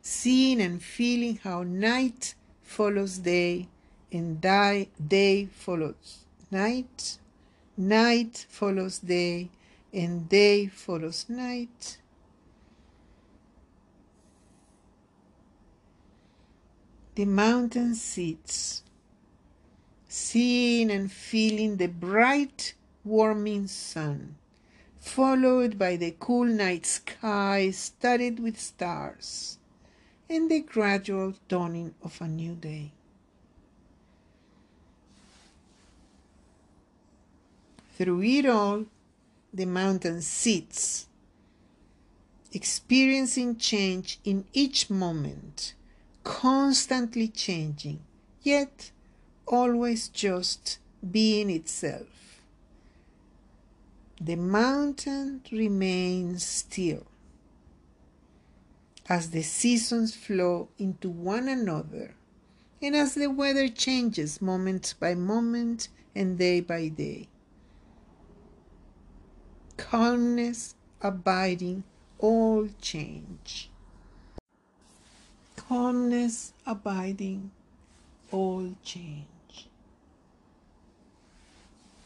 S1: seeing and feeling how night follows day and day, day follows night, night follows day, and day follows night. The mountain sits, seeing and feeling the bright warming sun, followed by the cool night sky studded with stars, and the gradual dawning of a new day. Through it all, the mountain sits, experiencing change in each moment, constantly changing, yet always just being itself the mountain remains still as the seasons flow into one another and as the weather changes moment by moment and day by day. Calmness abiding all change. Calmness abiding all change.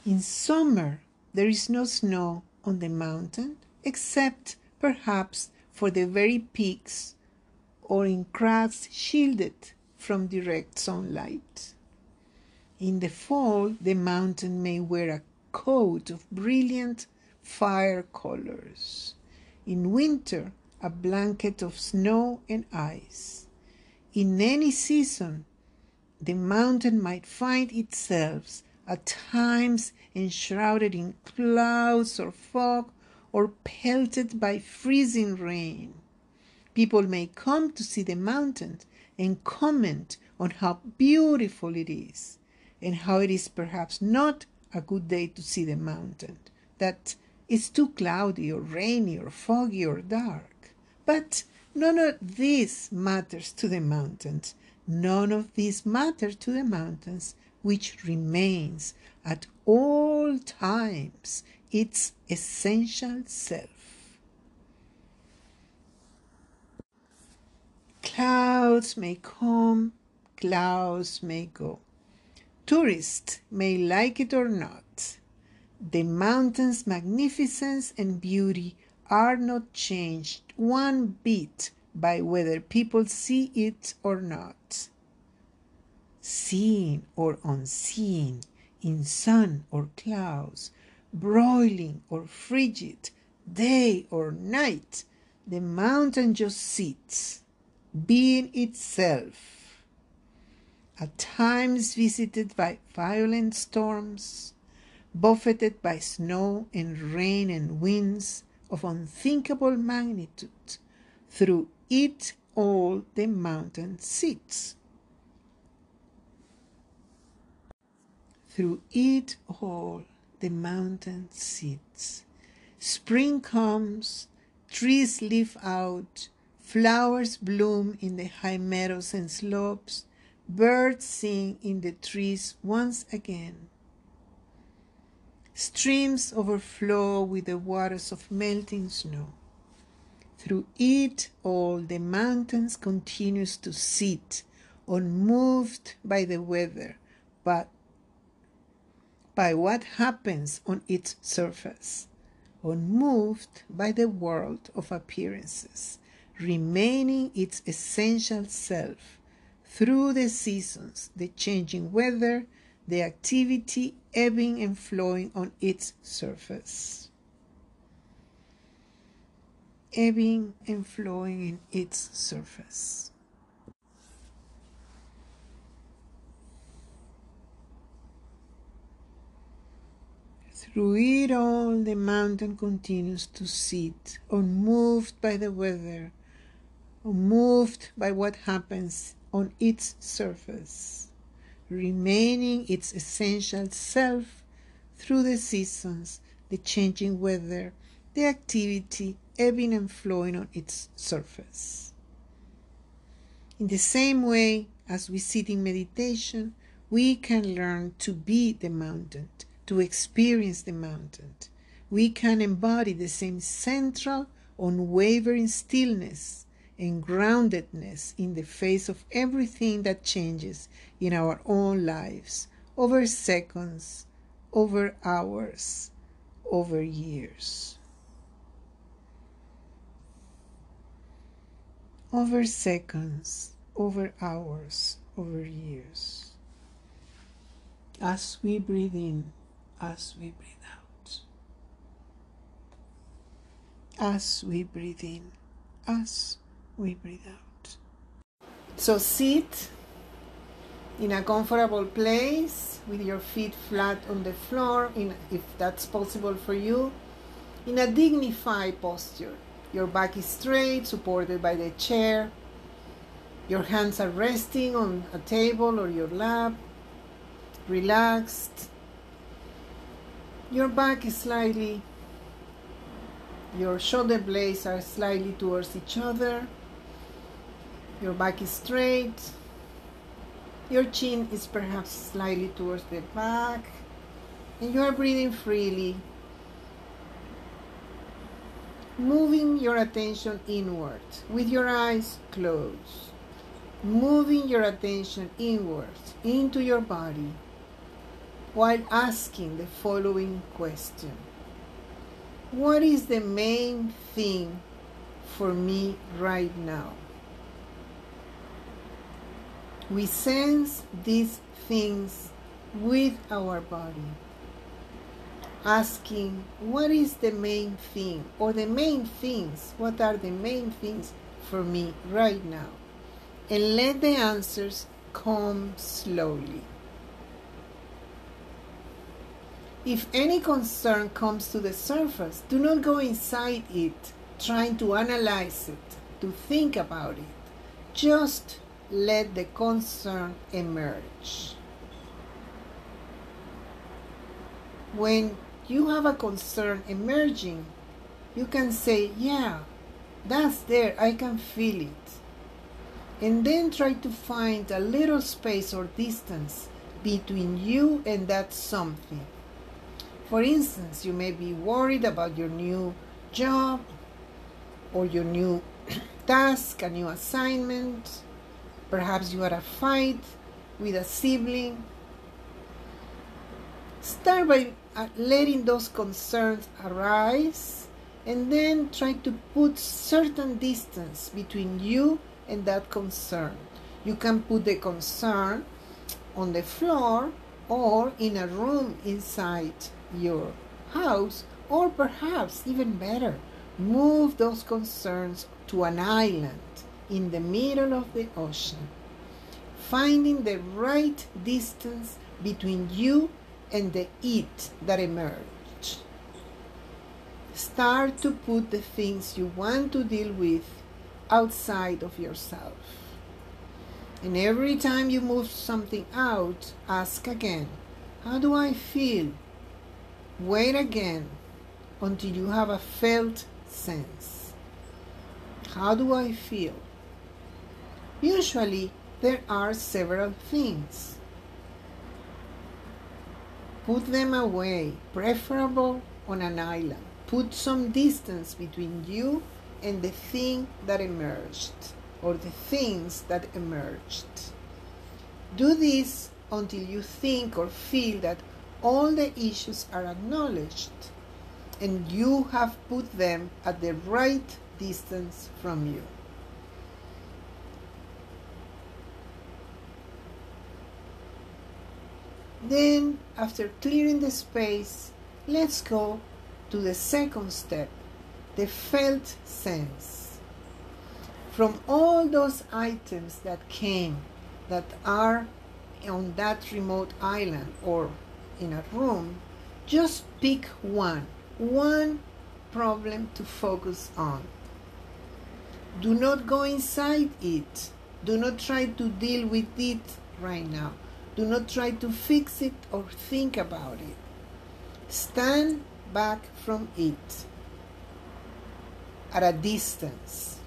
S1: In summer, there is no snow on the mountain, except perhaps for the very peaks or in crags shielded from direct sunlight. In the fall, the mountain may wear a coat of brilliant fire colors. In winter, a blanket of snow and ice. In any season, the mountain might find itself at times enshrouded in clouds or fog or pelted by freezing rain. People may come to see the mountain and comment on how beautiful it is and how it is perhaps not a good day to see the mountain, that it's too cloudy or rainy or foggy or dark. But none of this matters to the mountains. None of this matters to the mountains which remains at all times its essential self. Clouds may come, clouds may go. Tourists may like it or not. The mountain's magnificence and beauty are not changed one bit by whether people see it or not seen or unseen, in sun or clouds, broiling or frigid, day or night, the mountain just sits, being itself. At times visited by violent storms, buffeted by snow and rain and winds of unthinkable magnitude, through it all the mountain sits Through it all, the mountain sits. Spring comes, trees leaf out, flowers bloom in the high meadows and slopes, birds sing in the trees once again. Streams overflow with the waters of melting snow. Through it all the mountains continues to sit, unmoved by the weather, but by what happens on its surface, unmoved by the world of appearances, remaining its essential self through the seasons, the changing weather, the activity ebbing and flowing on its surface. Ebbing and flowing in its surface. Through it all, the mountain continues to sit, unmoved by the weather, unmoved by what happens on its surface, remaining its essential self through the seasons, the changing weather, the activity ebbing and flowing on its surface. In the same way as we sit in meditation, we can learn to be the mountain to experience the mountain. We can embody the same central, unwavering stillness and groundedness in the face of everything that changes in our own lives over seconds, over hours, over years. Over seconds, over hours, over years. As we breathe in, as we breathe out. As we breathe in, as we breathe out. So sit in a comfortable place with your feet flat on the floor, in, if that's possible for you, in a dignified posture. Your back is straight, supported by the chair. Your hands are resting on a table or your lap, relaxed your back is slightly, your shoulder blades are slightly towards each other. Your back is straight. Your chin is perhaps slightly towards the back. And you are breathing freely. Moving your attention inward with your eyes closed. Moving your attention inward into your body while asking the following question What is the main thing for me right now? We sense these things with our body, asking what is the main thing or the main things, what are the main things for me right now? And let the answers come slowly. If any concern comes to the surface, do not go inside it trying to analyze it, to think about it. Just let the concern emerge. When you have a concern emerging, you can say, Yeah, that's there, I can feel it. And then try to find a little space or distance between you and that something. For instance, you may be worried about your new job or your new task, a new assignment. Perhaps you had a fight with a sibling. Start by uh, letting those concerns arise and then try to put certain distance between you and that concern. You can put the concern on the floor or in a room inside your house, or perhaps even better, move those concerns to an island in the middle of the ocean, finding the right distance between you and the it that emerged. Start to put the things you want to deal with outside of yourself. And every time you move something out, ask again How do I feel? Wait again until you have a felt sense. How do I feel? Usually, there are several things. Put them away, preferable on an island. Put some distance between you and the thing that emerged or the things that emerged. Do this until you think or feel that all the issues are acknowledged and you have put them at the right distance from you. Then, after clearing the space, let's go to the second step, the felt sense. From all those items that came that are on that remote island or in a room, just pick one, one problem to focus on. Do not go inside it. Do not try to deal with it right now. Do not try to fix it or think about it. Stand back from it at a distance.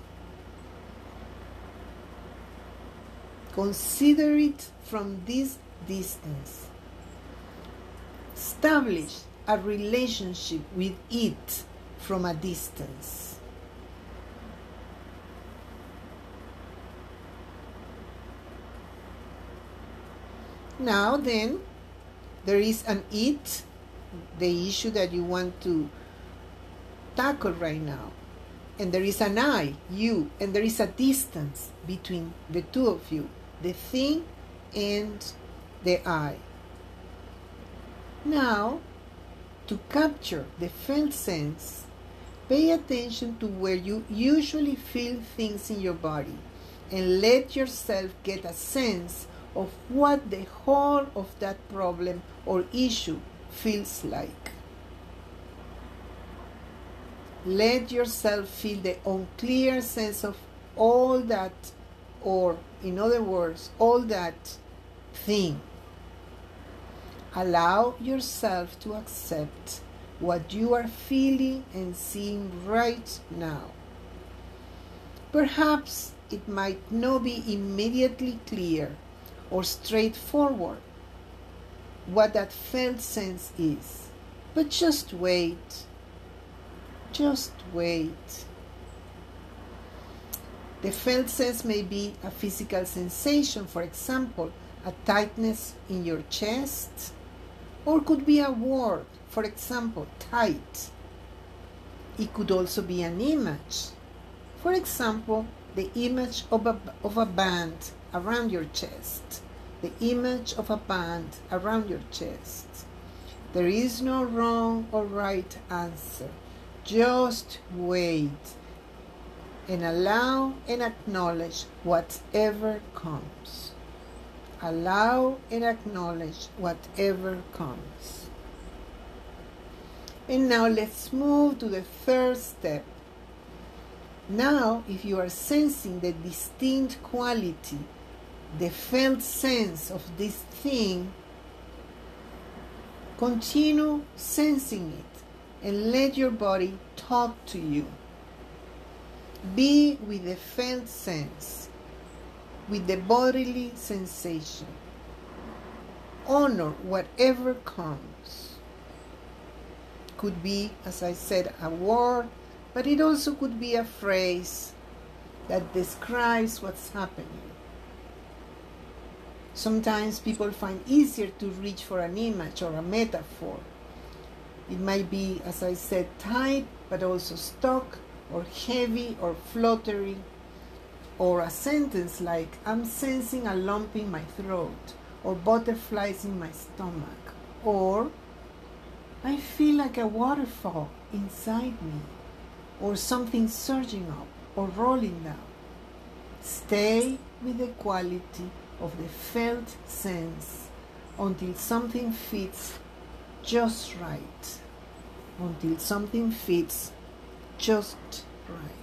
S1: Consider it from this distance. Establish a relationship with it from a distance. Now, then, there is an it, the issue that you want to tackle right now. And there is an I, you, and there is a distance between the two of you, the thing and the I. Now, to capture the felt sense, pay attention to where you usually feel things in your body and let yourself get a sense of what the whole of that problem or issue feels like. Let yourself feel the unclear sense of all that, or in other words, all that thing. Allow yourself to accept what you are feeling and seeing right now. Perhaps it might not be immediately clear or straightforward what that felt sense is. But just wait. Just wait. The felt sense may be a physical sensation, for example, a tightness in your chest, or could be a word, for example, tight. It could also be an image. For example, the image of a, of a band around your chest, the image of a band around your chest. There is no wrong or right answer. Just wait and allow and acknowledge whatever comes. Allow and acknowledge whatever comes. And now let's move to the third step. Now, if you are sensing the distinct quality the felt sense of this thing, continue sensing it and let your body talk to you. Be with the felt sense, with the bodily sensation. Honor whatever comes. Could be, as I said, a word, but it also could be a phrase that describes what's happening. Sometimes people find easier to reach for an image or a metaphor. It might be, as I said, tight, but also stuck, or heavy, or fluttery, or a sentence like, I'm sensing a lump in my throat, or butterflies in my stomach, or I feel like a waterfall inside me, or something surging up or rolling down. Stay with the quality of the felt sense until something fits just right. Until something fits just right.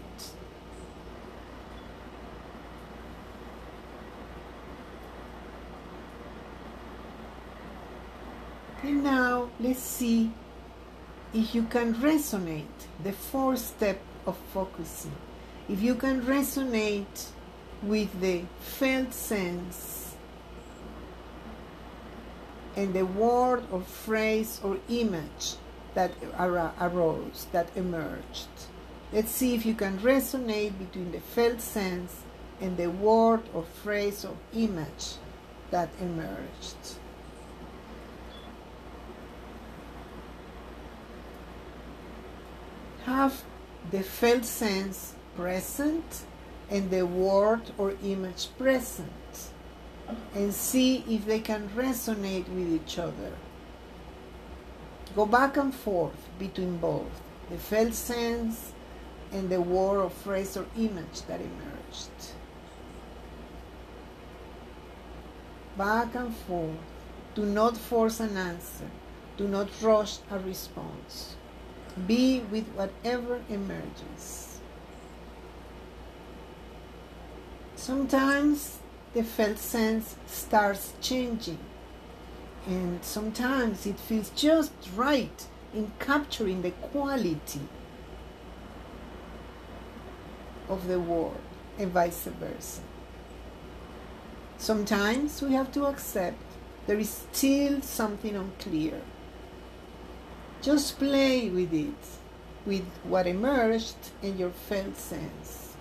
S1: And now let's see if you can resonate the fourth step of focusing. If you can resonate with the felt sense and the word or phrase or image that arose, that emerged. Let's see if you can resonate between the felt sense and the word or phrase or image that emerged. Have the felt sense present and the word or image present and see if they can resonate with each other. Go back and forth between both the felt sense and the word or phrase or image that emerged. Back and forth. Do not force an answer. Do not rush a response. Be with whatever emerges. Sometimes the felt sense starts changing, and sometimes it feels just right in capturing the quality of the word, and vice versa. Sometimes we have to accept there is still something unclear. Just play with it, with what emerged in your felt sense.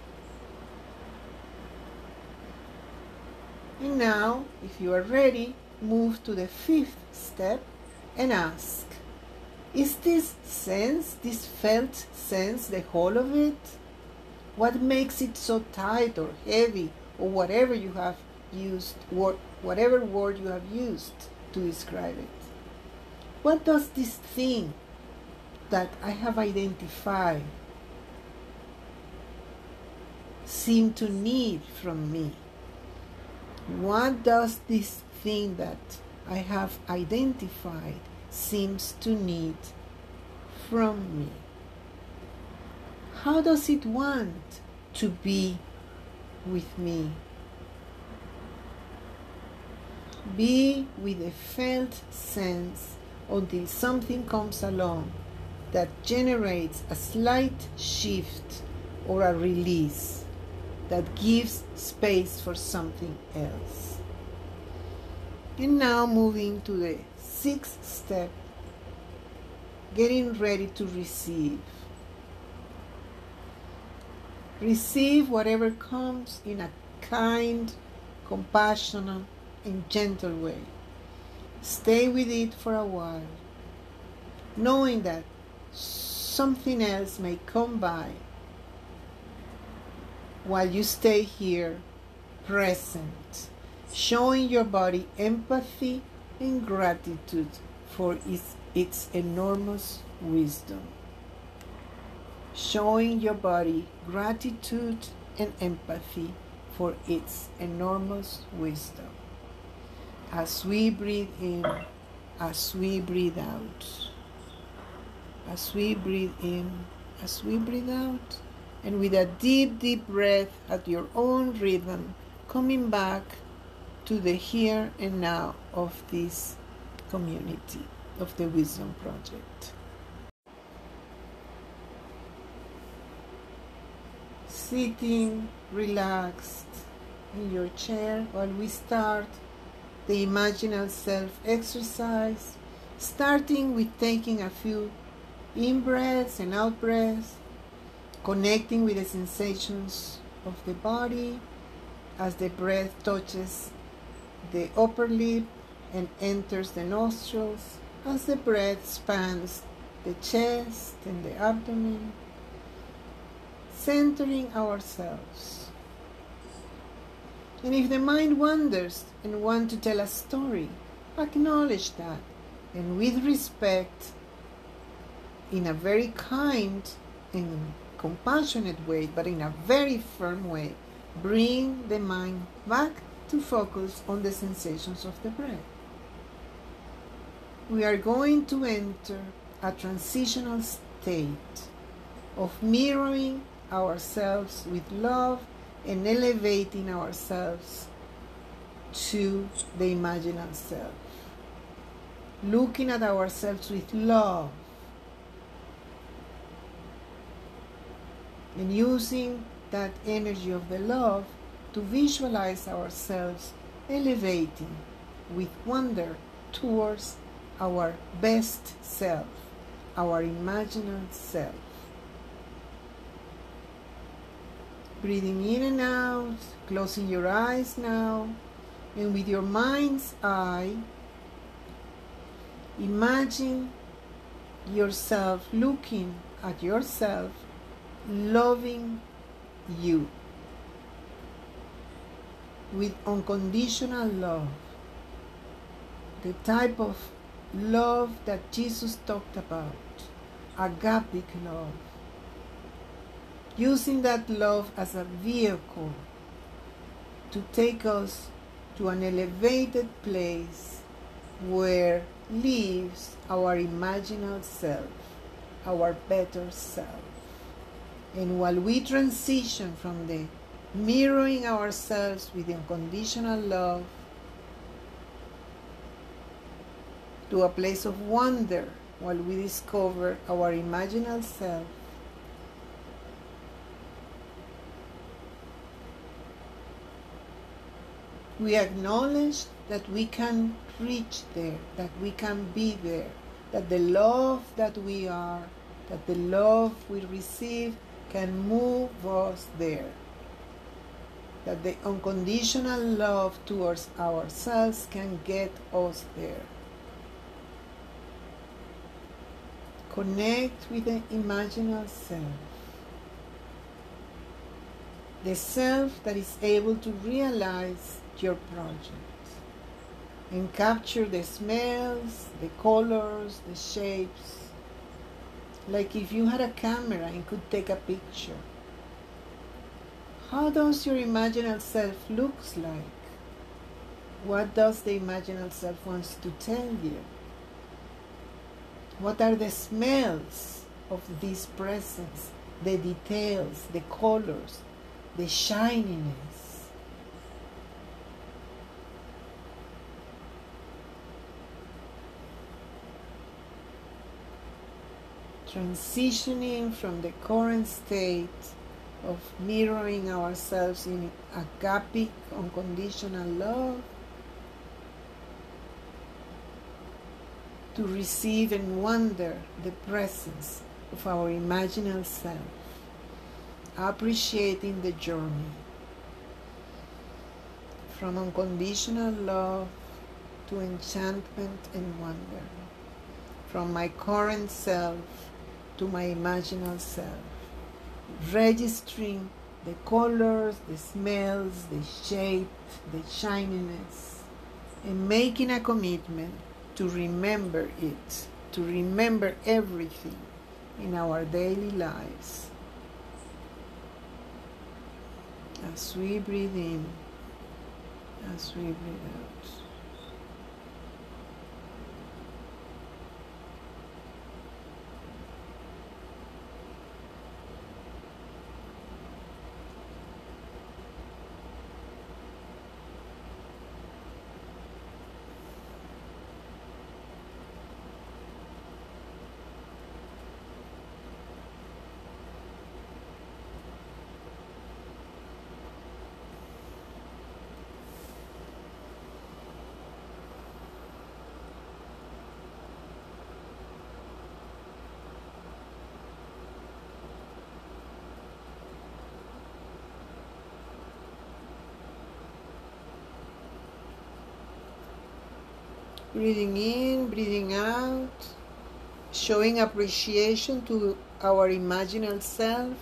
S1: And now, if you are ready, move to the fifth step and ask Is this sense, this felt sense, the whole of it? What makes it so tight or heavy or whatever you have used, whatever word you have used to describe it? What does this thing that I have identified seem to need from me? What does this thing that I have identified seems to need from me? How does it want to be with me? Be with a felt sense until something comes along that generates a slight shift or a release that gives space for something else. And now moving to the sixth step, getting ready to receive. Receive whatever comes in a kind, compassionate, and gentle way. Stay with it for a while, knowing that something else may come by while you stay here present, showing your body empathy and gratitude for its, its enormous wisdom. Showing your body gratitude and empathy for its enormous wisdom. As we breathe in, as we breathe out, as we breathe in, as we breathe out and with a deep, deep breath at your own rhythm, coming back to the here and now of this community of the Wisdom Project. Sitting relaxed in your chair while we start the imaginal self exercise, starting with taking a few in breaths and out breaths connecting with the sensations of the body as the breath touches the upper lip and enters the nostrils, as the breath spans the chest and the abdomen, centering ourselves. And if the mind wanders and wants to tell a story, acknowledge that and with respect, in a very kind and compassionate way, but in a very firm way, bring the mind back to focus on the sensations of the breath. We are going to enter a transitional state of mirroring ourselves with love and elevating ourselves to the imaginal self. looking at ourselves with love and using that energy of the love to visualize ourselves elevating with wonder towards our best self, our imaginal self. Breathing in and out, closing your eyes now, and with your mind's eye, imagine yourself looking at yourself, loving you with unconditional love. The type of love that Jesus talked about, agape love. Using that love as a vehicle to take us to an elevated place where lives our imaginal self, our better self. And while we transition from the mirroring ourselves with unconditional love to a place of wonder while we discover our imaginal self. We acknowledge that we can reach there, that we can be there, that the love that we are, that the love we receive can move us there that the unconditional love towards ourselves can get us there. Connect with the imaginal self. The self that is able to realize your project and capture the smells, the colors, the shapes. Like if you had a camera and could take a picture how does your imaginal self looks like? What does the imaginal self wants to tell you? What are the smells of this presence, the details, the colors, the shininess? Transitioning from the current state of mirroring ourselves in agape, unconditional love, to receive and wonder the presence of our imaginal self, appreciating the journey from unconditional love to enchantment and wonder, from my current self to my imaginal self registering the colors, the smells, the shape, the shininess, and making a commitment to remember it, to remember everything in our daily lives. As we breathe in, as we breathe out. Breathing in, breathing out, showing appreciation to our imaginal self.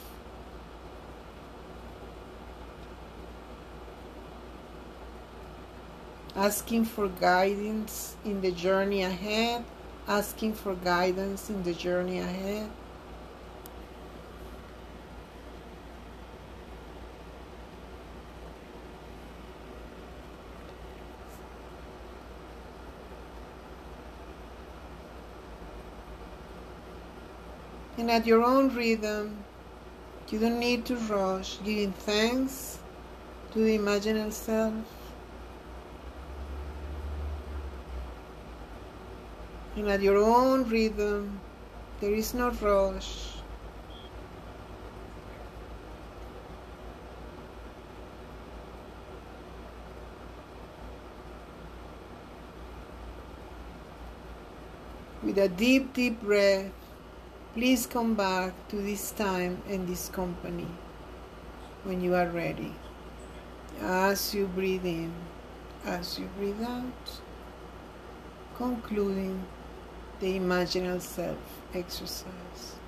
S1: Asking for guidance in the journey ahead, asking for guidance in the journey ahead. And at your own rhythm. You don't need to rush, giving thanks to the imaginal self. And at your own rhythm, there is no rush. With a deep, deep breath, please come back to this time and this company when you are ready. As you breathe in, as you breathe out, concluding the imaginal self exercise.